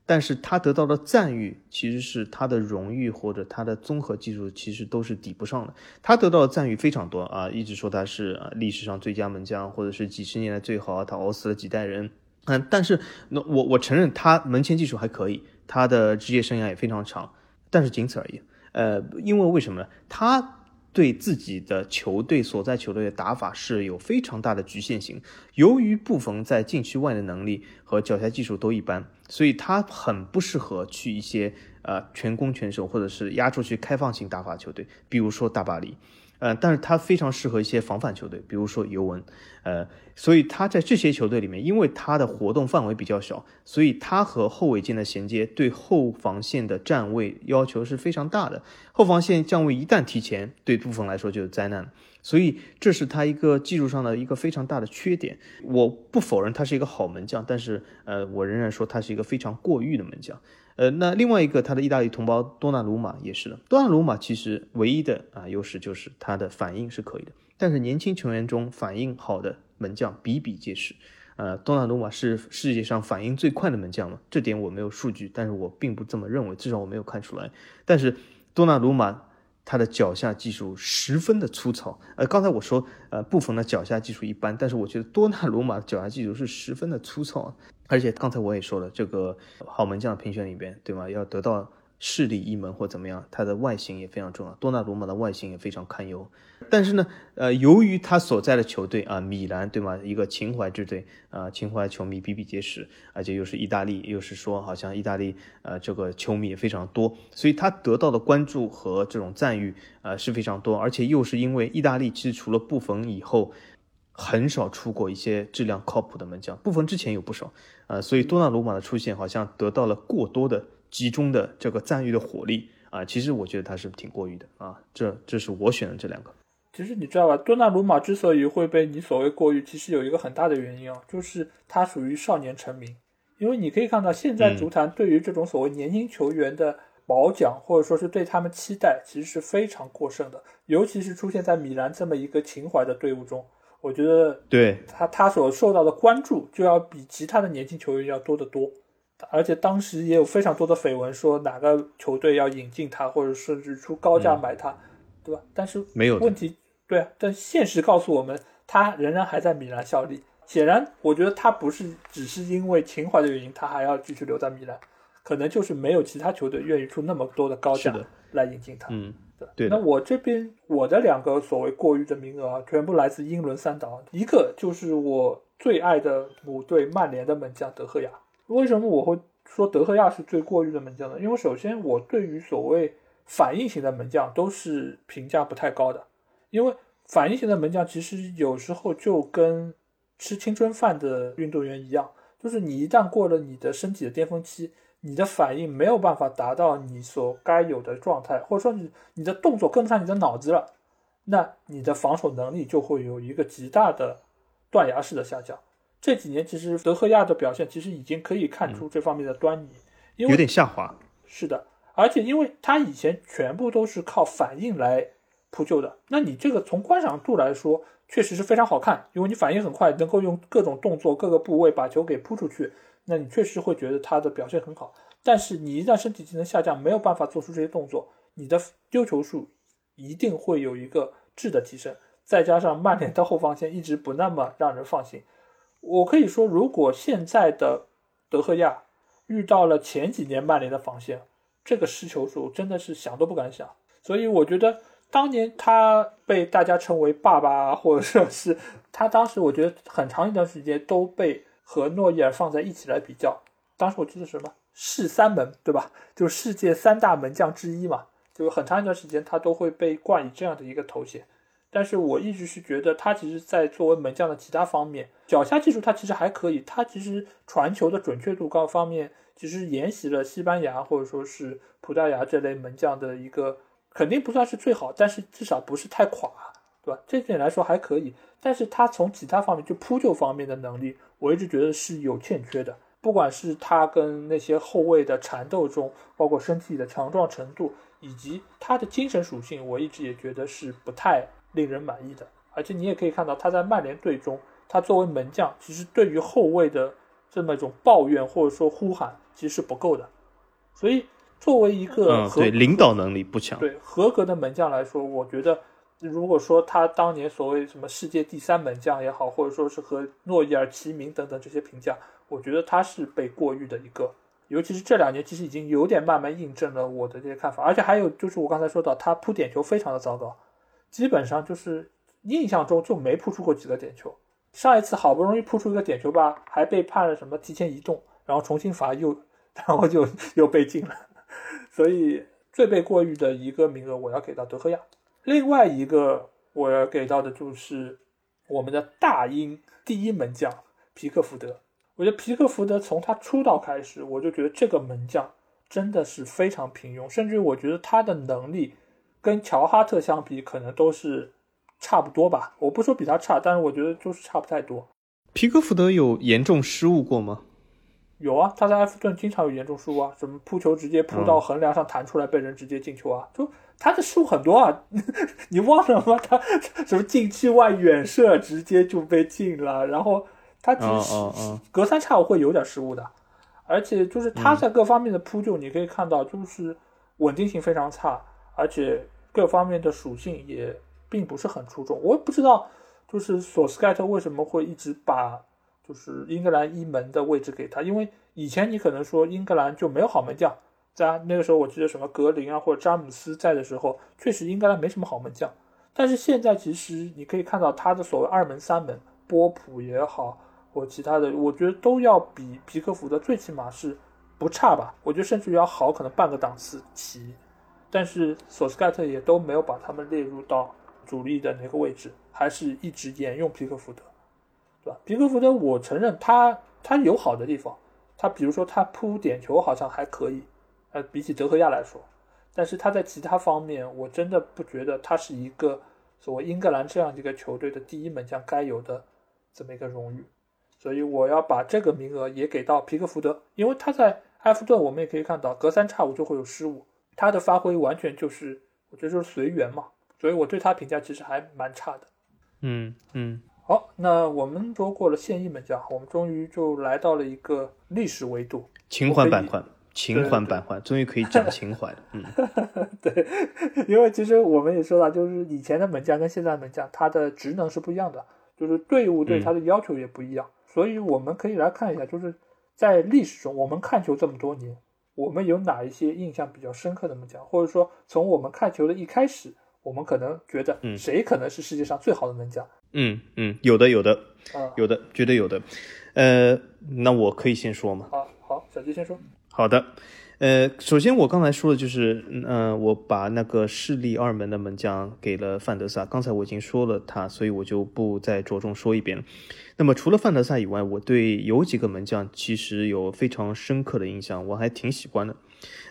Speaker 2: 但是他得到的赞誉其实是他的荣誉或者他的综合技术其实都是抵不上的。他得到的赞誉非常多啊，一直说他是啊历史上最佳门将，或者是几十年来最好，他熬死了几代人。嗯，但是那我我承认他门前技术还可以，他的职业生涯也非常长，但是仅此而已。呃，因为为什么呢？他对自己的球队所在球队的打法是有非常大的局限性。由于布冯在禁区外的能力和脚下技术都一般，所以他很不适合去一些呃全攻全守或者是压出去开放性打法球队，比如说大巴黎。呃，但是他非常适合一些防反球队，比如说尤文，呃，所以他在这些球队里面，因为他的活动范围比较小，所以他和后卫间的衔接对后防线的站位要求是非常大的。后防线站位一旦提前，对布冯来说就是灾难。所以这是他一个技术上的一个非常大的缺点。我不否认他是一个好门将，但是呃，我仍然说他是一个非常过誉的门将。呃，那另外一个他的意大利同胞多纳鲁马也是的。多纳鲁马其实唯一的啊优势就是他的反应是可以的，但是年轻球员中反应好的门将比比皆是。呃，多纳鲁马是世界上反应最快的门将嘛？这点我没有数据，但是我并不这么认为，至少我没有看出来。但是多纳鲁马他的脚下技术十分的粗糙。呃，刚才我说呃布冯的脚下技术一般，但是我觉得多纳鲁马的脚下技术是十分的粗糙。而且刚才我也说了，这个好门将的评选里边，对吗？要得到势力一门或怎么样，他的外形也非常重要。多纳鲁马的外形也非常堪忧。但是呢，呃，由于他所在的球队啊，米兰，对吗？一个情怀之队啊，情怀球迷比比皆是，而且又是意大利，又是说好像意大利呃这个球迷也非常多，所以他得到的关注和这种赞誉呃是非常多，而且又是因为意大利其实除了布冯以后。很少出过一些质量靠谱的门将，部分之前有不少，呃，所以多纳鲁马的出现好像得到了过多的集中的这个赞誉的火力啊、其实我觉得他是挺过誉的啊，这这是我选的这两个。
Speaker 1: 其实你知道吧，多纳鲁马之所以会被你所谓过誉，其实有一个很大的原因啊，就是他属于少年成名。因为你可以看到，现在足坛对于这种所谓年轻球员的褒奖，或者说是对他们期待，其实是非常过剩的。尤其是出现在米兰这么一个情怀的队伍中，我觉得
Speaker 2: 对，
Speaker 1: 他他所受到的关注就要比其他的年轻球员要多得多。而且当时也有非常多的绯闻，说哪个球队要引进他，或者甚至出高价买他，对吧？但是
Speaker 2: 没有
Speaker 1: 问题，对啊，但现实告诉我们，他仍然还在米兰效力。显然，我觉得他不是只是因为情怀的原因，他还要继续留在米兰，可能就是没有其他球队愿意出那么多的高价来引进他。
Speaker 2: 嗯，
Speaker 1: 对那我这边我的两个所谓过誉的名额啊，全部来自英伦三岛，一个就是我最爱的母队曼联的门将德赫亚。为什么我会说德赫亚是最过誉的门将呢？因为首先我对于所谓反应型的门将都是评价不太高的，因为反应型的门将其实有时候就跟吃青春饭的运动员一样，就是你一旦过了你的身体的巅峰期，你的反应没有办法达到你所该有的状态，或者说你你的动作跟不上你的脑子了，那你的防守能力就会有一个极大的断崖式的下降。这几年其实德赫亚的表现其实已经可以看出这方面的端倪，因为
Speaker 2: 有点下滑。
Speaker 1: 是的，而且因为他以前全部都是靠反应来扑救的，那你这个从观赏度来说，确实是非常好看，因为你反应很快，能够用各种动作、各个部位把球给扑出去，那你确实会觉得他的表现很好。但是你一旦身体机能下降，没有办法做出这些动作，你的丢球数一定会有一个质的提升。再加上曼联的后防线一直不那么让人放心，我可以说，如果现在的德赫亚遇到了前几年曼联的防线，这个失球数真的是想都不敢想。所以我觉得当年他被大家称为爸爸，或者说是他当时，我觉得很长一段时间都被和诺伊尔放在一起来比较。当时我记得什么世三门，对吧？就是世界三大门将之一嘛，就是很长一段时间他都会被冠以这样的一个头衔。但是我一直是觉得他其实，在作为门将的其他方面，脚下技术他其实还可以，他其实传球的准确度高方面，其实沿袭了西班牙或者说是葡萄牙这类门将的一个，肯定不算是最好，但是至少不是太垮，对吧？这点来说还可以。但是他从其他方面，就扑救方面的能力，我一直觉得是有欠缺的。不管是他跟那些后卫的缠斗中，包括身体的强壮程度，以及他的精神属性，我一直也觉得是不太。令人满意的，而且你也可以看到他在曼联队中，他作为门将，其实对于后卫的这么一种抱怨或者说呼喊，其实是不够的。所以作为一个
Speaker 2: 对领导能力不强，
Speaker 1: 对合格的门将来说，我觉得如果说他当年所谓什么世界第三门将也好，或者说是和诺伊尔齐名等等这些评价，我觉得他是被过誉的一个。尤其是这两年，其实已经有点慢慢印证了我的这些看法。而且还有就是我刚才说到，他扑点球非常的糟糕。基本上就是印象中就没扑出过几个点球，上一次好不容易扑出一个点球吧，还被判了什么提前移动，然后重新罚又，然后就又被禁了。所以最被过誉的一个名额我要给到德赫亚，另外一个我要给到的就是我们的大英第一门将皮克福德。我觉得皮克福德从他出道开始，我就觉得这个门将真的是非常平庸，甚至我觉得他的能力。跟乔哈特相比，可能都是差不多吧。我不说比他差，但是我觉得就是差不太多。
Speaker 2: 皮克福德有严重失误过吗？
Speaker 1: 有啊，他在埃弗顿经常有严重失误啊，什么扑球直接扑到横梁上弹出来，被人直接进球啊。就他的失误很多啊，你忘了吗？他什么禁区外远射直接就被进了，然后他其实隔三差五会有点失误的，而且就是他在各方面的扑救，你可以看到就是稳定性非常差，而且。各方面的属性也并不是很出众，我也不知道，就是索斯盖特为什么会一直把就是英格兰一门的位置给他，因为以前你可能说英格兰就没有好门将，在那个时候我记得什么格林啊或者詹姆斯在的时候，确实英格兰没什么好门将，但是现在其实你可以看到他的所谓二门三门，波普也好或其他的，我觉得都要比皮克福德最起码是不差吧，我觉得甚至要好可能半个档次起。但是索斯盖特也都没有把他们列入到主力的那个位置，还是一直沿用皮克福德，对吧？皮克福德，我承认他他有好的地方，他比如说他扑点球好像还可以，呃，比起德赫亚来说，但是他在其他方面，我真的不觉得他是一个所谓英格兰这样一个球队的第一门将该有的这么一个荣誉，所以我要把这个名额也给到皮克福德，因为他在埃弗顿，我们也可以看到隔三差五就会有失误。他的发挥完全就是，我觉得就是随缘嘛，所以我对他评价其实还蛮差的。
Speaker 2: 嗯嗯，
Speaker 1: 好，那我们说过了现役门将，我们终于就来到了一个历史维度，
Speaker 2: 情怀板块，情怀版块，终于可以讲情怀了。嗯，
Speaker 1: 对，因为其实我们也说了，就是以前的门将跟现在门将，他的职能是不一样的，就是队伍对他的要求也不一样，所以我们可以来看一下，就是在历史中，我们看球这么多年。我们有哪一些印象比较深刻的门将，或者说从我们看球的一开始，我们可能觉得谁可能是世界上最好的门将？
Speaker 2: 嗯嗯，有的有的，有的绝对有的。呃，那我可以先说吗？
Speaker 1: 好，好，小吉先说。
Speaker 2: 好的。呃，首先我刚才说的就是，嗯，我把那个势力二门的门将给了范德萨。刚才我已经说了他，所以我就不再着重说一遍了。那么除了范德萨以外，我对有几个门将其实有非常深刻的印象，我还挺喜欢的。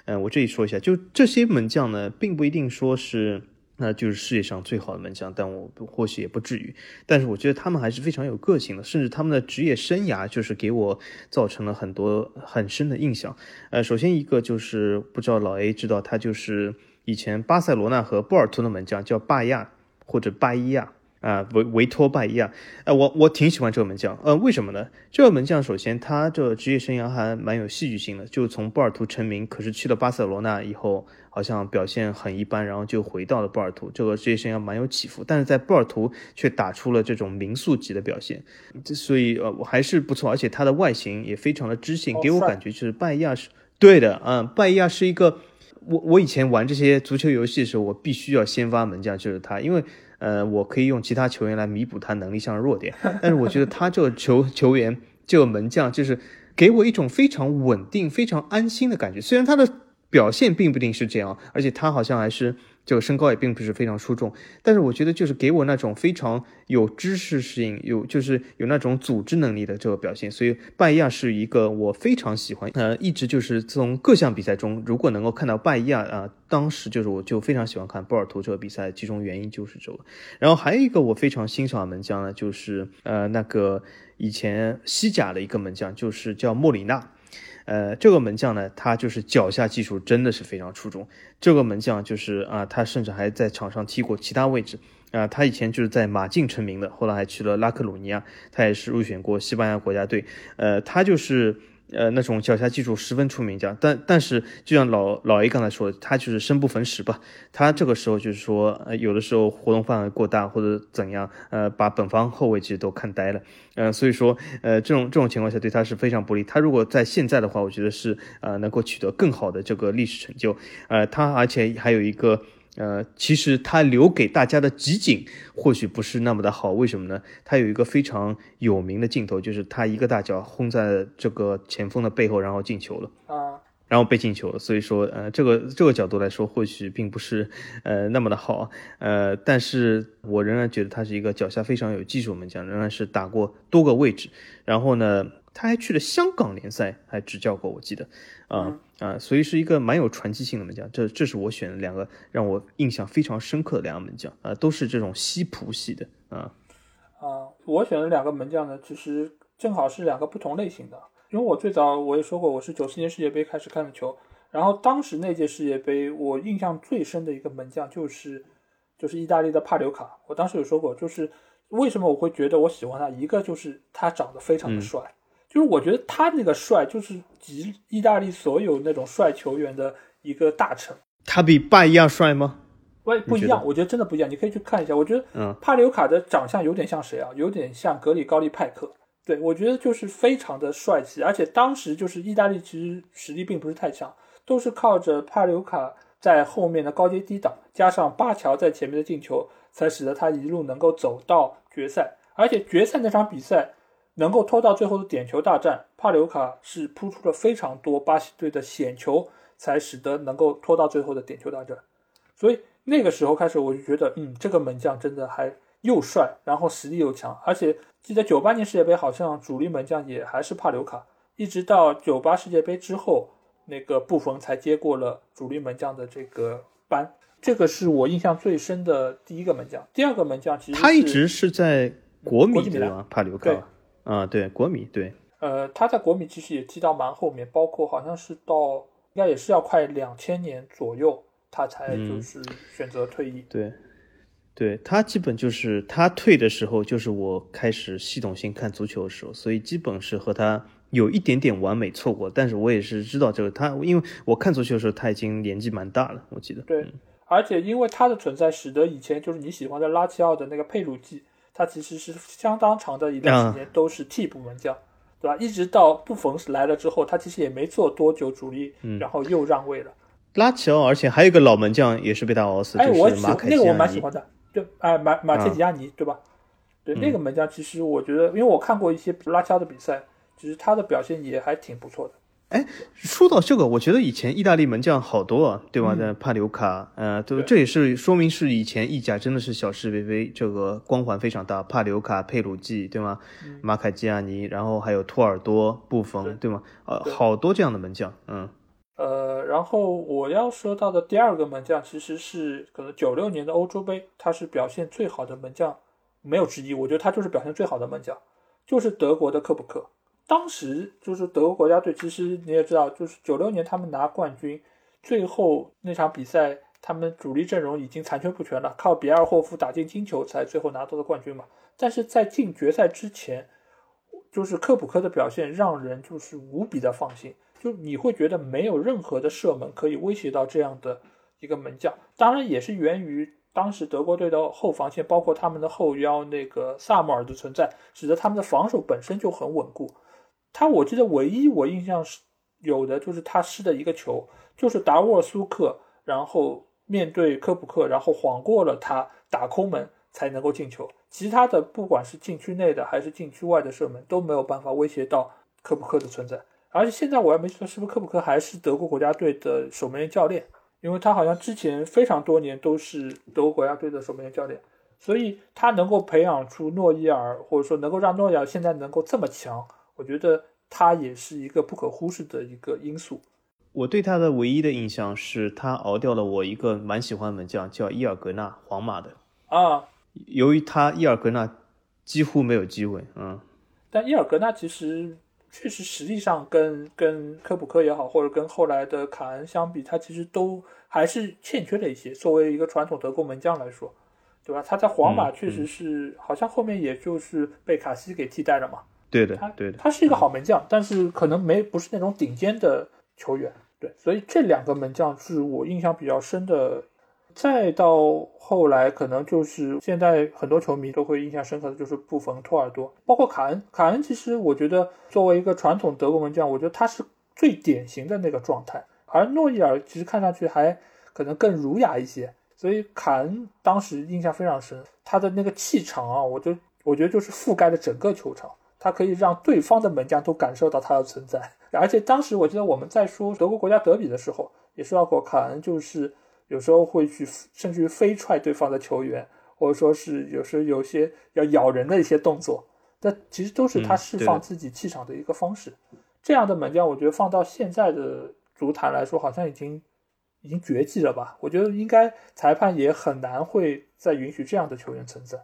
Speaker 2: 嗯，我这里说一下，就这些门将呢，并不一定说是那就是世界上最好的门将，但我或许也不至于。但是我觉得他们还是非常有个性的，甚至他们的职业生涯就是给我造成了很多很深的印象。呃，首先一个就是不知道老 A 知道，他就是以前巴塞罗那和波尔图的门将，叫巴亚或者巴伊亚。啊，维维托拜伊亚，呃，我我挺喜欢这个门将，呃，为什么呢？这个门将首先他这职业生涯还蛮有戏剧性的，就从波尔图成名，可是去了巴塞罗那以后，好像表现很一般，然后就回到了波尔图，这个职业生涯蛮有起伏，但是在波尔图却打出了这种民宿级的表现，所以呃，我还是不错，而且他的外形也非常的知性，给我感觉就是拜伊亚是对的，嗯，拜伊亚是一个，我我以前玩这些足球游戏的时候，我必须要先发门将就是他，因为。呃，我可以用其他球员来弥补他能力上的弱点，但是我觉得他这个球 球员，这个门将，就是给我一种非常稳定、非常安心的感觉。虽然他的表现并不一定是这样，而且他好像还是。这个身高也并不是非常出众，但是我觉得就是给我那种非常有知识性、有就是有那种组织能力的这个表现，所以拜亚是一个我非常喜欢，呃，一直就是从各项比赛中，如果能够看到拜亚啊，当时就是我就非常喜欢看波尔图这个比赛，其中原因就是这个。然后还有一个我非常欣赏的门将呢，就是呃那个以前西甲的一个门将，就是叫莫里纳。呃，这个门将呢，他就是脚下技术真的是非常出众。这个门将就是啊，他甚至还在场上踢过其他位置啊。他以前就是在马竞成名的，后来还去了拉克鲁尼亚，他也是入选过西班牙国家队。呃，他就是。呃，那种脚下技术十分出名，这样，但但是就像老老 A 刚才说的，他就是生不逢时吧。他这个时候就是说，呃，有的时候活动范围过大或者怎样，呃，把本方后卫其实都看呆了。呃，所以说，呃，这种这种情况下对他是非常不利。他如果在现在的话，我觉得是呃能够取得更好的这个历史成就。呃，他而且还有一个。呃，其实他留给大家的集锦或许不是那么的好，为什么呢？他有一个非常有名的镜头，就是他一个大脚轰在这个前锋的背后，然后进球了啊，然后被进球了。所以说，呃，这个这个角度来说，或许并不是呃那么的好，呃，但是我仍然觉得他是一个脚下非常有技术门将，仍然是打过多个位置，然后呢。他还去了香港联赛，还执教过，我记得，啊啊，所以是一个蛮有传奇性的门将。这这是我选的两个让我印象非常深刻的两个门将啊，都是这种西普系的啊
Speaker 1: 啊。我选的两个门将呢，其实正好是两个不同类型的。因为我最早我也说过，我是九四年世界杯开始看的球，然后当时那届世界杯，我印象最深的一个门将就是就是意大利的帕留卡。我当时有说过，就是为什么我会觉得我喜欢他，一个就是他长得非常的帅。就是我觉得他那个帅，就是集意大利所有那种帅球员的一个大成。
Speaker 2: 他比拜一样帅吗？
Speaker 1: 不不一样，我觉得真的不一样。你可以去看一下。我觉得，
Speaker 2: 嗯，
Speaker 1: 帕留卡的长相有点像谁啊？有点像格里高利派克。对，我觉得就是非常的帅气。而且当时就是意大利其实实力并不是太强，都是靠着帕留卡在后面的高阶低挡，加上巴乔在前面的进球，才使得他一路能够走到决赛。而且决赛那场比赛。能够拖到最后的点球大战，帕留卡是扑出了非常多巴西队的险球，才使得能够拖到最后的点球大战。所以那个时候开始，我就觉得，嗯，这个门将真的还又帅，然后实力又强。而且记得九八年世界杯好像主力门将也还是帕留卡，一直到九八世界杯之后，那个布冯才接过了主力门将的这个班。这个是我印象最深的第一个门将。第二个门将其实
Speaker 2: 他一直是在国米对吗？帕留卡。啊，对，国米对，
Speaker 1: 呃，他在国米其实也踢到蛮后面，包括好像是到应该也是要快两千年左右，他才就是选择退役。
Speaker 2: 对，对他基本就是他退的时候，就是我开始系统性看足球的时候，所以基本是和他有一点点完美错过。但是我也是知道这个他，因为我看足球的时候他已经年纪蛮大了，我记得。
Speaker 1: 对，而且因为他的存在，使得以前就是你喜欢的拉齐奥的那个佩鲁季。他其实是相当长的一段时间都是替补门将，对吧？一直到布冯来了之后，他其实也没做多久主力，然后又让位了。
Speaker 2: 拉齐奥，而且还有一个老门将也是被他熬死，就是马凯
Speaker 1: 那个我蛮喜欢的，对，哎，马马切吉亚尼，对吧？对，那个门将其实我觉得，因为我看过一些拉齐奥的比赛，其实他的表现也还挺不错的。
Speaker 2: 哎，说到这个，我觉得以前意大利门将好多啊，对吧？那帕留卡，呃，都这也是说明是以前意甲真的是小是微微，这个光环非常大。帕留卡、佩鲁季，对吗？马凯基亚尼，然后还有托尔多、布冯，对吗？呃，好多这样的门将，嗯。
Speaker 1: 呃，呃，然后我要说到的第二个门将，其实是可能九六年的欧洲杯，他是表现最好的门将，没有之一。我觉得他就是表现最好的门将，就是德国的克普克。当时就是德国国家队，其实你也知道，就是九六年他们拿冠军，最后那场比赛，他们主力阵容已经残缺不全了，靠比尔霍夫打进金球才最后拿到的冠军嘛。但是在进决赛之前，就是科普克的表现让人就是无比的放心。就你会觉得没有任何的射门可以威胁到这样的一个门将，当然也是源于当时德国队的后防线，包括他们的后腰那个萨穆尔的存在，使得他们的防守本身就很稳固。他我记得唯一我印象是有的就是他失的一个球，就是达沃尔苏克，然后面对科普克，然后晃过了他打空门才能够进球，其他的不管是禁区内的还是禁区外的射门都没有办法威胁到科普克的存在。而且现在我也没记错，是不是科普克还是德国国家队的守门员教练？因为他好像之前非常多年都是德国国家队的守门员教练，所以他能够培养出诺伊尔，或者说能够让诺伊尔现在能够这么强，我觉得他也是一个不可忽视的一个因素。
Speaker 2: 我对他的唯一的印象是他熬掉了我一个蛮喜欢门将，叫伊尔格纳，皇马的
Speaker 1: 啊。
Speaker 2: 由于他伊尔格纳几乎没有机会，嗯，
Speaker 1: 但伊尔格纳其实。确实，实力上跟跟科普科也好，或者跟后来的卡恩相比，他其实都还是欠缺了一些。作为一个传统德国门将来说，对吧？他在皇马确实是，好像后面也就是被卡西给替代了嘛。
Speaker 2: 对的，对的。
Speaker 1: 他是一个好门将，但是可能没不是那种顶尖的球员。对，所以这两个门将是我印象比较深的。再到后来，可能就是现在很多球迷都会印象深刻的就是布冯、托尔多，包括卡恩。卡恩其实我觉得作为一个传统德国门将，我觉得他是最典型的那个状态。而诺伊尔其实看上去还可能更儒雅一些，所以卡恩当时印象非常深。他的那个气场啊，我就我觉得就是覆盖了整个球场，他可以让对方的门将都感受到他的存在。而且当时我记得我们在说德国国家德比的时候，也说到过卡恩就是。有时候会去，甚至于飞踹对方的球员，或者说是有时候有些要咬人的一些动作，但其实都是他释放自己气场的一个方式。这样的门将，我觉得放到现在的足坛来说，好像已经已经绝迹了吧？我觉得应该裁判也很难会再允许这样的球员存在。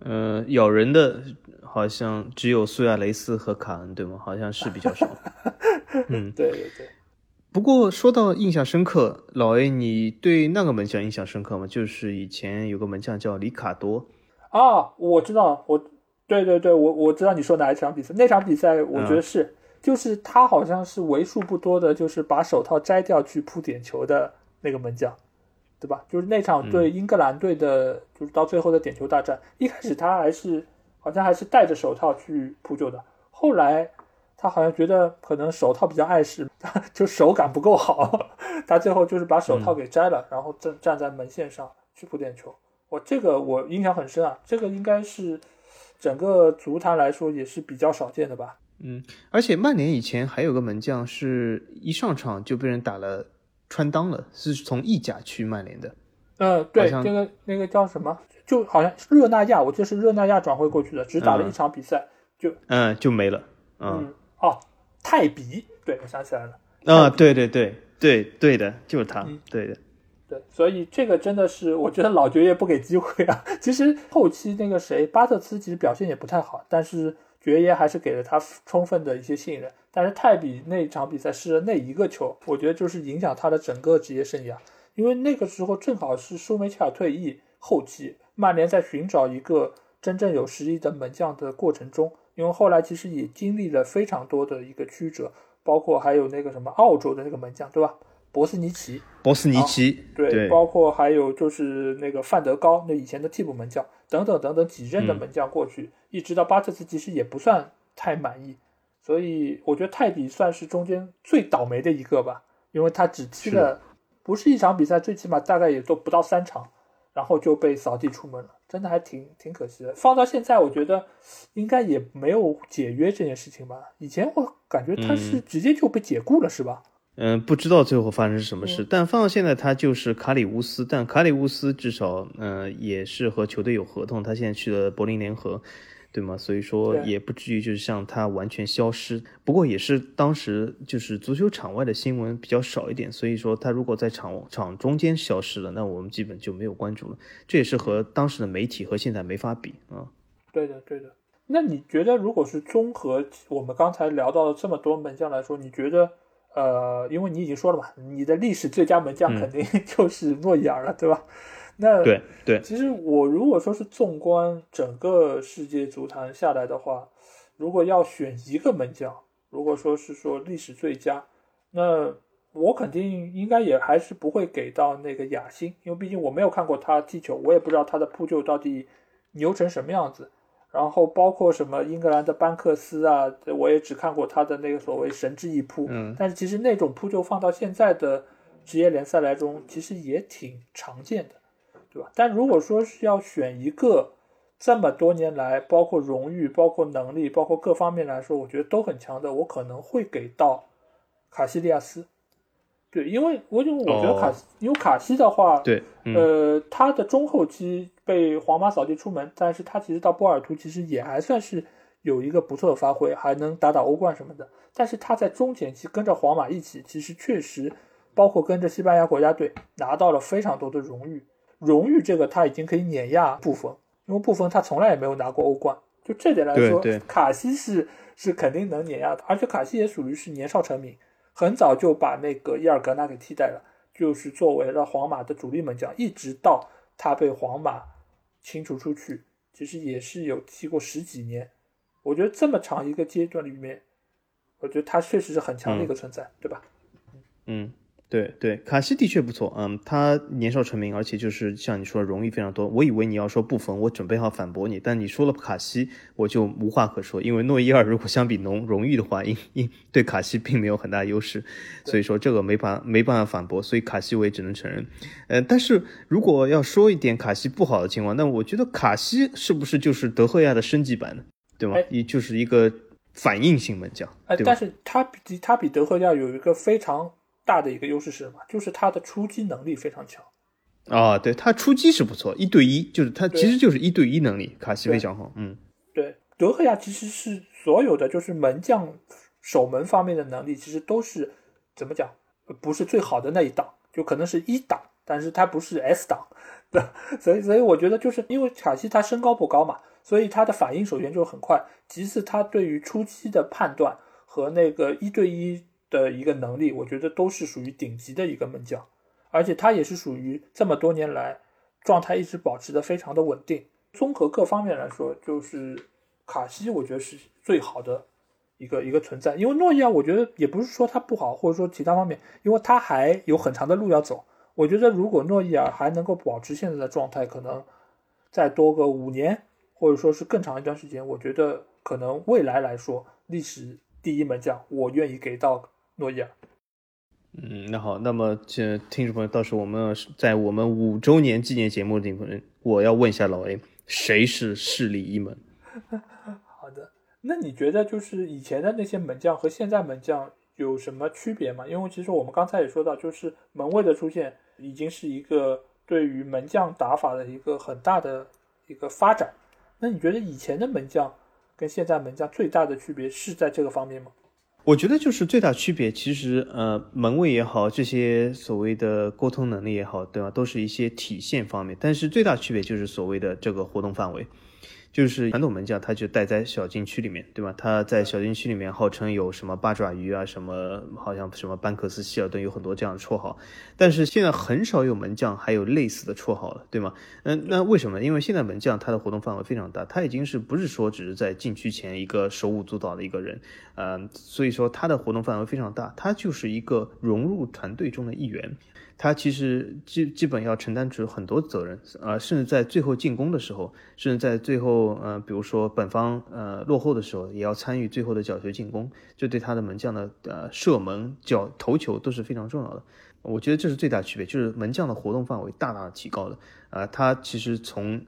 Speaker 2: 呃，咬人的好像只有苏亚雷斯和卡恩，对吗？好像是比较少。嗯，
Speaker 1: 对对对。
Speaker 2: 不过说到印象深刻，老 A，你对那个门将印象深刻吗？就是以前有个门将叫里卡多
Speaker 1: 啊，我知道，我对对对，我我知道你说哪一场比赛，那场比赛我觉得是，就是他好像是为数不多的，就是把手套摘掉去扑点球的那个门将，对吧？就是那场对英格兰队的，就是到最后的点球大战，一开始他还是好像还是戴着手套去扑救的，后来。他好像觉得可能手套比较碍事，就手感不够好，他最后就是把手套给摘了，然后站站在门线上去扑点球。我这个我印象很深啊，这个应该是整个足坛来说也是比较少见的吧。
Speaker 2: 嗯，而且曼联以前还有个门将，是一上场就被人打了穿裆了，是从意甲去曼联的。
Speaker 1: 呃，对，那个那个叫什么？就好像热那亚，我记得是热那亚转会过去的，只打了一场比赛就
Speaker 2: 嗯就没了。嗯。
Speaker 1: 哦，泰比，对我想起来了。
Speaker 2: 啊，对对对对对的，就是他，对的，
Speaker 1: 对，所以这个真的是，我觉得老爵爷不给机会啊。其实后期那个谁，巴特兹其实表现也不太好，但是爵爷还是给了他充分的一些信任。但是泰比那场比赛失了那一个球，我觉得就是影响他的整个职业生涯，因为那个时候正好是舒梅切尔退役后期，曼联在寻找一个真正有实力的门将的过程中。因为后来其实也经历了非常多的一个曲折，包括还有那个什么澳洲的那个门将，对吧？博斯尼奇，
Speaker 2: 博斯尼奇，
Speaker 1: 对，包括还有就是那个范德高，那以前的替补门将等等等等几任的门将过去，一直到巴特斯其实也不算太满意，所以我觉得泰迪算是中间最倒霉的一个吧，因为他只踢了不是一场比赛，最起码大概也都不到三场。然后就被扫地出门了，真的还挺挺可惜的。放到现在，我觉得应该也没有解约这件事情吧。以前我感觉他是直接就被解雇了，是吧？
Speaker 2: 嗯，不知道最后发生是什么事，但放到现在，他就是卡里乌斯，但卡里乌斯至少，嗯，也是和球队有合同，他现在去了柏林联合，对吗？所以说也不至于就是像他完全消失。不过也是当时就是足球场外的新闻比较少一点，所以说他如果在场场中间消失了，那我们基本就没有关注了。这也是和当时的媒体和现在没法比啊。
Speaker 1: 对的，对的。那你觉得，如果是综合我们刚才聊到的这么多门将来说，你觉得？呃，因为你已经说了嘛，你的历史最佳门将肯定 就是诺伊尔了，对吧？那
Speaker 2: 对对，
Speaker 1: 其实我如果说是纵观整个世界足坛下来的话，如果要选一个门将，如果说是说历史最佳，那我肯定应该也还是不会给到那个雅辛，因为毕竟我没有看过他踢球，我也不知道他的扑救到底牛成什么样子。然后包括什么英格兰的班克斯啊，我也只看过他的那个所谓神之一扑，
Speaker 2: 嗯，
Speaker 1: 但是其实那种扑救放到现在的职业联赛来中，其实也挺常见的，对吧？但如果说是要选一个这么多年来，包括荣誉、包括能力、包括各方面来说，我觉得都很强的，我可能会给到卡西利亚斯。对，因为我就我觉得卡，因为卡西的话，
Speaker 2: 对，
Speaker 1: 呃，他的中后期被皇马扫地出门，但是他其实到波尔图其实也还算是有一个不错的发挥，还能打打欧冠什么的。但是他在中前期跟着皇马一起，其实确实包括跟着西班牙国家队拿到了非常多的荣誉，荣誉这个他已经可以碾压布冯，因为布冯他从来也没有拿过欧冠，就这点来说，卡西是是肯定能碾压的，而且卡西也属于是年少成名。很早就把那个伊尔格纳给替代了，就是作为了皇马的主力门将，一直到他被皇马清除出去，其实也是有踢过十几年。我觉得这么长一个阶段里面，我觉得他确实是很强的一个存在，对吧？
Speaker 2: 嗯。对对，卡西的确不错，嗯，他年少成名，而且就是像你说的，荣誉非常多。我以为你要说布冯，我准备好反驳你，但你说了卡西，我就无话可说。因为诺伊尔如果相比农荣誉的话，因因对卡西并没有很大优势，所以说这个没法没办法反驳，所以卡西我也只能承认。呃，但是如果要说一点卡西不好的情况，那我觉得卡西是不是就是德赫亚的升级版呢？对吗？也就是一个反应性门将，
Speaker 1: 哎，但是他比他比德赫亚有一个非常。大的一个优势是什么？就是他的出击能力非常强
Speaker 2: 啊！对他出击是不错，一对一就是他其实就是一对一能力，卡西非常好。嗯，
Speaker 1: 对，德赫亚其实是所有的就是门将守门方面的能力，其实都是怎么讲？不是最好的那一档，就可能是一档，但是他不是 S 档。对，所以所以我觉得就是因为卡西他身高不高嘛，所以他的反应首先就很快，其次他对于出击的判断和那个一对一。的一个能力，我觉得都是属于顶级的一个门将，而且他也是属于这么多年来状态一直保持的非常的稳定。综合各方面来说，就是卡西，我觉得是最好的一个一个存在。因为诺伊尔，我觉得也不是说他不好，或者说其他方面，因为他还有很长的路要走。我觉得如果诺伊尔还能够保持现在的状态，可能再多个五年，或者说是更长一段时间，我觉得可能未来来说，历史第一门将，我愿意给到。诺伊尔，
Speaker 2: 嗯，那好，那么这听众朋友，到时候我们在我们五周年纪念节目里面，我要问一下老 A，谁是势力一门？
Speaker 1: 好的，那你觉得就是以前的那些门将和现在门将有什么区别吗？因为其实我们刚才也说到，就是门卫的出现已经是一个对于门将打法的一个很大的一个发展。那你觉得以前的门将跟现在门将最大的区别是在这个方面吗？
Speaker 2: 我觉得就是最大区别，其实呃，门卫也好，这些所谓的沟通能力也好，对吧，都是一些体现方面。但是最大区别就是所谓的这个活动范围。就是传统门将，他就待在小禁区里面，对吧？他在小禁区里面号称有什么八爪鱼啊，什么好像什么班克斯、希尔顿有很多这样的绰号。但是现在很少有门将还有类似的绰号了，对吗？嗯，那为什么？因为现在门将他的活动范围非常大，他已经是不是说只是在禁区前一个手舞足蹈的一个人，呃，所以说他的活动范围非常大，他就是一个融入团队中的一员。他其实基基本要承担起很多责任，呃，甚至在最后进攻的时候，甚至在最后，呃，比如说本方呃落后的时候，也要参与最后的角球进攻，这对他的门将的呃射门、角头球都是非常重要的。我觉得这是最大区别，就是门将的活动范围大大提高了。啊，他其实从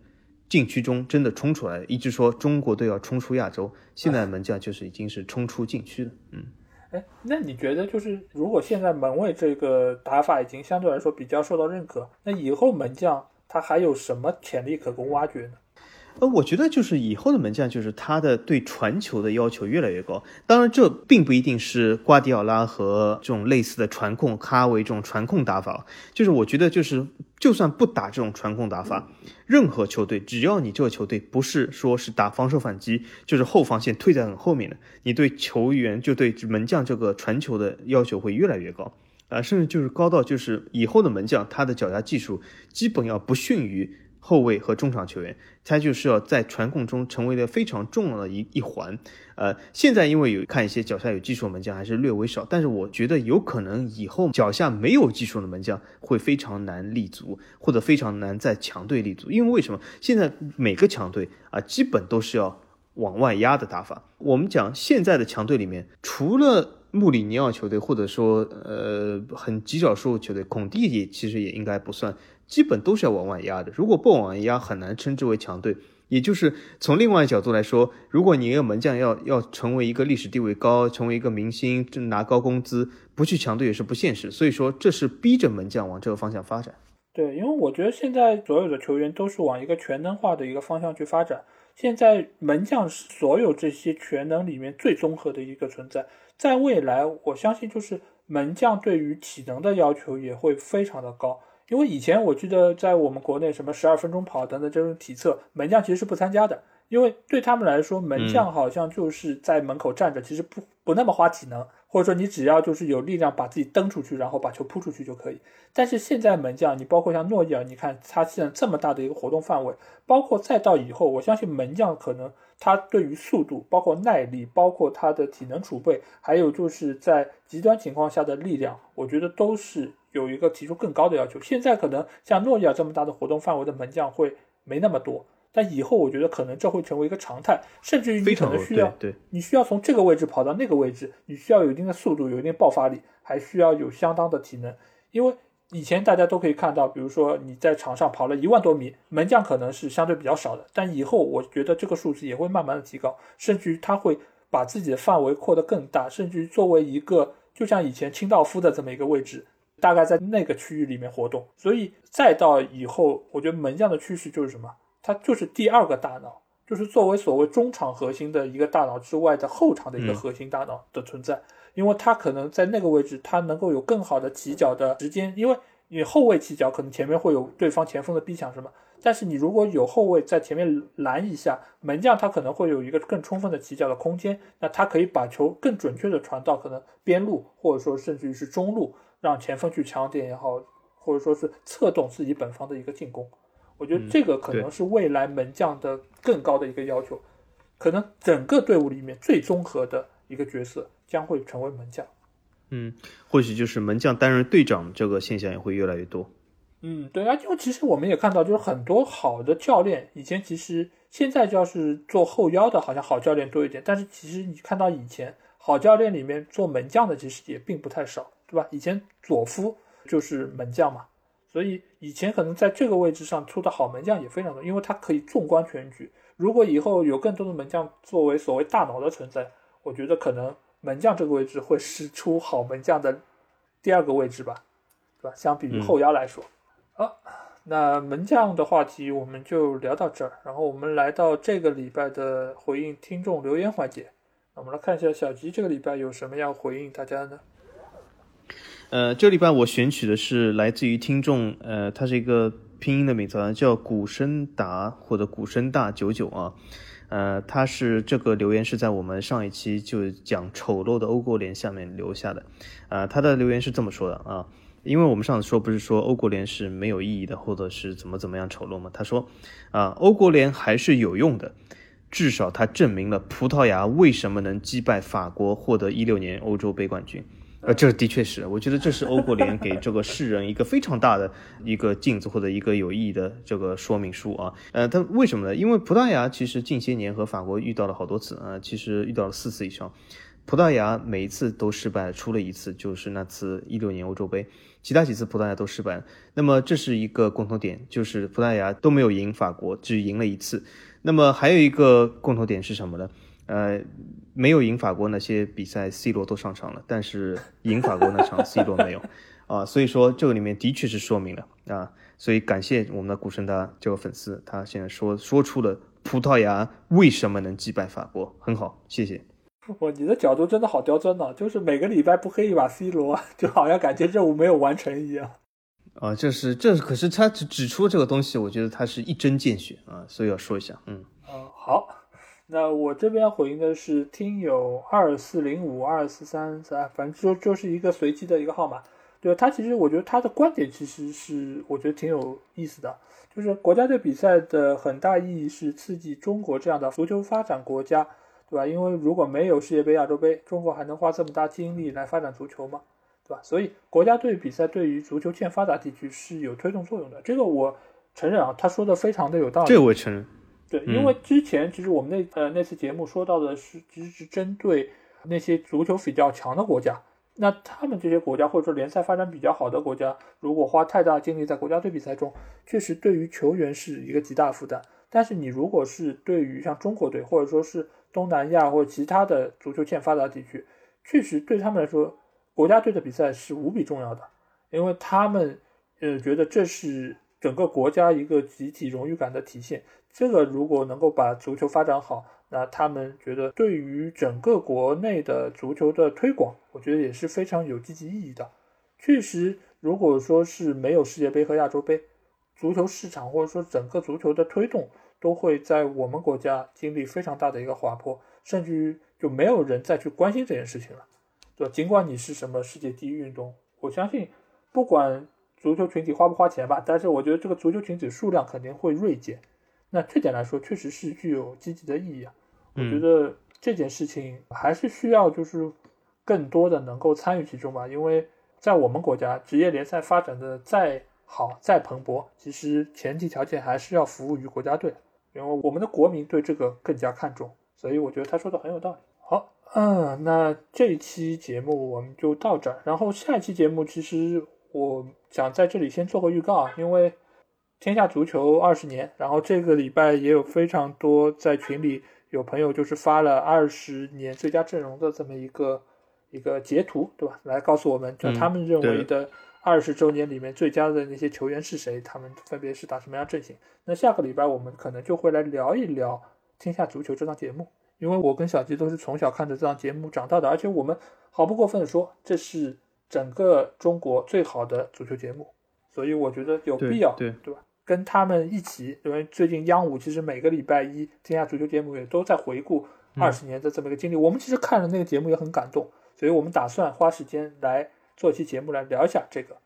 Speaker 2: 禁区中真的冲出来，一直说中国队要冲出亚洲，现在门将就是已经是冲出禁区了。嗯。
Speaker 1: 哎，那你觉得就是如果现在门卫这个打法已经相对来说比较受到认可，那以后门将他还有什么潜力可供挖掘呢？
Speaker 2: 呃，我觉得就是以后的门将，就是他的对传球的要求越来越高。当然，这并不一定是瓜迪奥拉和这种类似的传控哈维这种传控打法。就是我觉得，就是就算不打这种传控打法，任何球队只要你这个球队不是说是打防守反击，就是后防线退在很后面的，你对球员就对门将这个传球的要求会越来越高啊，甚至就是高到就是以后的门将他的脚下技术基本要不逊于。后卫和中场球员，他就是要在传控中成为了非常重要的一一环。呃，现在因为有看一些脚下有技术的门将还是略微少，但是我觉得有可能以后脚下没有技术的门将会非常难立足，或者非常难在强队立足。因为为什么现在每个强队啊，基本都是要往外压的打法。我们讲现在的强队里面，除了穆里尼奥球队，或者说呃很极少数球队，孔蒂也其实也应该不算。基本都是要往外压的，如果不往外压，很难称之为强队。也就是从另外角度来说，如果你一个门将要要成为一个历史地位高，成为一个明星，拿高工资，不去强队也是不现实。所以说，这是逼着门将往这个方向发展。
Speaker 1: 对，因为我觉得现在所有的球员都是往一个全能化的一个方向去发展。现在门将是所有这些全能里面最综合的一个存在。在未来，我相信就是门将对于体能的要求也会非常的高。因为以前我记得在我们国内什么十二分钟跑等等这种体测，门将其实是不参加的，因为对他们来说，门将好像就是在门口站着，其实不不那么花体能，或者说你只要就是有力量把自己蹬出去，然后把球扑出去就可以。但是现在门将，你包括像诺伊尔，你看他现在这么大的一个活动范围，包括再到以后，我相信门将可能他对于速度、包括耐力、包括他的体能储备，还有就是在极端情况下的力量，我觉得都是。有一个提出更高的要求，现在可能像诺伊尔这么大的活动范围的门将会没那么多，但以后我觉得可能这会成为一个常态，甚至于你可能需要，
Speaker 2: 对，
Speaker 1: 你需要从这个位置跑到那个位置，你需要有一定的速度，有一定爆发力，还需要有相当的体能。因为以前大家都可以看到，比如说你在场上跑了一万多米，门将可能是相对比较少的，但以后我觉得这个数字也会慢慢的提高，甚至于他会把自己的范围扩得更大，甚至于作为一个就像以前清道夫的这么一个位置。大概在那个区域里面活动，所以再到以后，我觉得门将的趋势就是什么？他就是第二个大脑，就是作为所谓中场核心的一个大脑之外的后场的一个核心大脑的存在，因为他可能在那个位置，他能够有更好的起脚的时间，因为你后卫起脚可能前面会有对方前锋的逼抢什么，但是你如果有后卫在前面拦一下，门将他可能会有一个更充分的起脚的空间，那他可以把球更准确的传到可能边路，或者说甚至于是中路。让前锋去抢点也好，或者说是策动自己本方的一个进攻，我觉得这个可能是未来门将的更高的一个要求。可能整个队伍里面最综合的一个角色将会成为门将。
Speaker 2: 嗯，或许就是门将担任队长这个现象也会越来越多。
Speaker 1: 嗯，对啊，因为其实我们也看到，就是很多好的教练，以前其实现在就要是做后腰的，好像好教练多一点，但是其实你看到以前好教练里面做门将的，其实也并不太少。对吧？以前佐夫就是门将嘛，所以以前可能在这个位置上出的好门将也非常多，因为他可以纵观全局。如果以后有更多的门将作为所谓大脑的存在，我觉得可能门将这个位置会是出好门将的第二个位置吧，对吧？相比于后腰来说，好，那门将的话题我们就聊到这儿，然后我们来到这个礼拜的回应听众留言环节。我们来看一下小吉这个礼拜有什么要回应大家呢？
Speaker 2: 呃，这礼拜我选取的是来自于听众，呃，他是一个拼音的名字，叫古生达或者古生大九九啊，呃，他是这个留言是在我们上一期就讲丑陋的欧国联下面留下的，啊，他的留言是这么说的啊，因为我们上次说不是说欧国联是没有意义的，或者是怎么怎么样丑陋吗？他说，啊，欧国联还是有用的，至少它证明了葡萄牙为什么能击败法国获得一六年欧洲杯冠军。呃，这的确是，我觉得这是欧国联给这个世人一个非常大的一个镜子或者一个有意义的这个说明书啊。呃，它为什么呢？因为葡萄牙其实近些年和法国遇到了好多次啊，其实遇到了四次以上，葡萄牙每一次都失败，出了一次就是那次一六年欧洲杯，其他几次葡萄牙都失败。那么这是一个共同点，就是葡萄牙都没有赢法国，只赢了一次。那么还有一个共同点是什么呢？呃，没有赢法国那些比赛，C 罗都上场了，但是赢法国那场 C 罗没有 啊，所以说这个里面的确是说明了啊，所以感谢我们的古神达这个粉丝，他现在说说出了葡萄牙为什么能击败法国，很好，谢谢。
Speaker 1: 哇，你的角度真的好刁钻呢，就是每个礼拜不黑一把 C 罗，就好像感觉任务没有完成一样。
Speaker 2: 啊，这是这可是他指指出这个东西，我觉得他是一针见血啊，所以要说一下，嗯。
Speaker 1: 嗯，好，那我这边回应的是听友二四零五二四三三，反正就就是一个随机的一个号码。对他其实我觉得他的观点其实是我觉得挺有意思的，就是国家队比赛的很大意义是刺激中国这样的足球发展国家，对吧？因为如果没有世界杯、亚洲杯，中国还能花这么大精力来发展足球吗？对吧？所以国家队比赛对于足球欠发达地区是有推动作用的，这个我承认啊，他说的非常的有道理。
Speaker 2: 这我承认。
Speaker 1: 对，因为之前其实我们那呃那次节目说到的是，其实是针对那些足球比较强的国家，那他们这些国家或者说联赛发展比较好的国家，如果花太大精力在国家队比赛中，确实对于球员是一个极大负担。但是你如果是对于像中国队或者说是东南亚或者其他的足球欠发达地区，确实对他们来说，国家队的比赛是无比重要的，因为他们呃觉得这是整个国家一个集体荣誉感的体现。这个如果能够把足球发展好，那他们觉得对于整个国内的足球的推广，我觉得也是非常有积极意义的。确实，如果说是没有世界杯和亚洲杯，足球市场或者说整个足球的推动，都会在我们国家经历非常大的一个滑坡，甚至于就没有人再去关心这件事情了，对？尽管你是什么世界第一运动，我相信不管足球群体花不花钱吧，但是我觉得这个足球群体数量肯定会锐减。那这点来说，确实是具有积极的意义啊。我觉得这件事情还是需要就是更多的能够参与其中吧。因为在我们国家，职业联赛发展的再好再蓬勃，其实前提条件还是要服务于国家队，因为我们的国民对这个更加看重。所以我觉得他说的很有道理。好，嗯，那这一期节目我们就到这儿。然后下一期节目，其实我想在这里先做个预告啊，因为。天下足球二十年，然后这个礼拜也有非常多在群里有朋友就是发了二十年最佳阵容的这么一个一个截图，对吧？来告诉我们，就他们认为的二十周年里面最佳的那些球员是谁，他们分别是打什么样阵型。那下个礼拜我们可能就会来聊一聊天下足球这档节目，因为我跟小吉都是从小看着这档节目长大的，而且我们毫不过分的说，这是整个中国最好的足球节目，所以我觉得有必要，
Speaker 2: 对
Speaker 1: 对吧？跟他们一起，因为最近央五其实每个礼拜一天下足球节目也都在回顾二十年的这么一个经历。我们其实看了那个节目也很感动，所以我们打算花时间来做一期节目来聊一下这个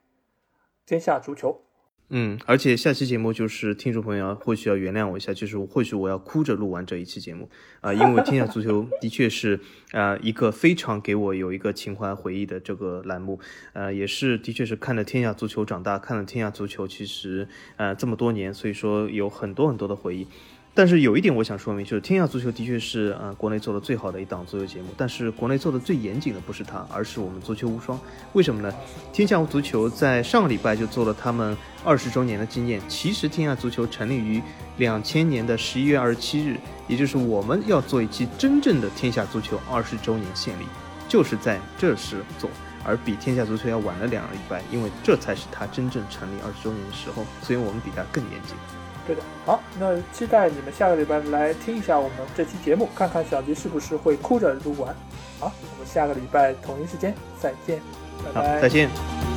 Speaker 1: 天下足球。
Speaker 2: 嗯，而且下期节目就是听众朋友或许要原谅我一下，就是或许我要哭着录完这一期节目啊，因为天下足球的确是啊一个非常给我有一个情怀回忆的这个栏目，呃，也是的确是看着天下足球长大，看了天下足球其实呃这么多年，所以说有很多很多的回忆。但是有一点我想说明，就是天下足球的确是呃国内做的最好的一档足球节目。但是国内做的最严谨的不是它，而是我们足球无双。为什么呢？天下足球在上个礼拜就做了他们二十周年的纪念。其实天下足球成立于两千年的十一月二十七日，也就是我们要做一期真正的天下足球二十周年献礼，就是在这时做，而比天下足球要晚了两个礼拜，因为这才是它真正成立二十周年的时候，所以我们比它更严谨。
Speaker 1: 对的，好，那期待你们下个礼拜来听一下我们这期节目，看看小吉是不是会哭着录完。好，我们下个礼拜同一时间再见，拜拜，
Speaker 2: 再见。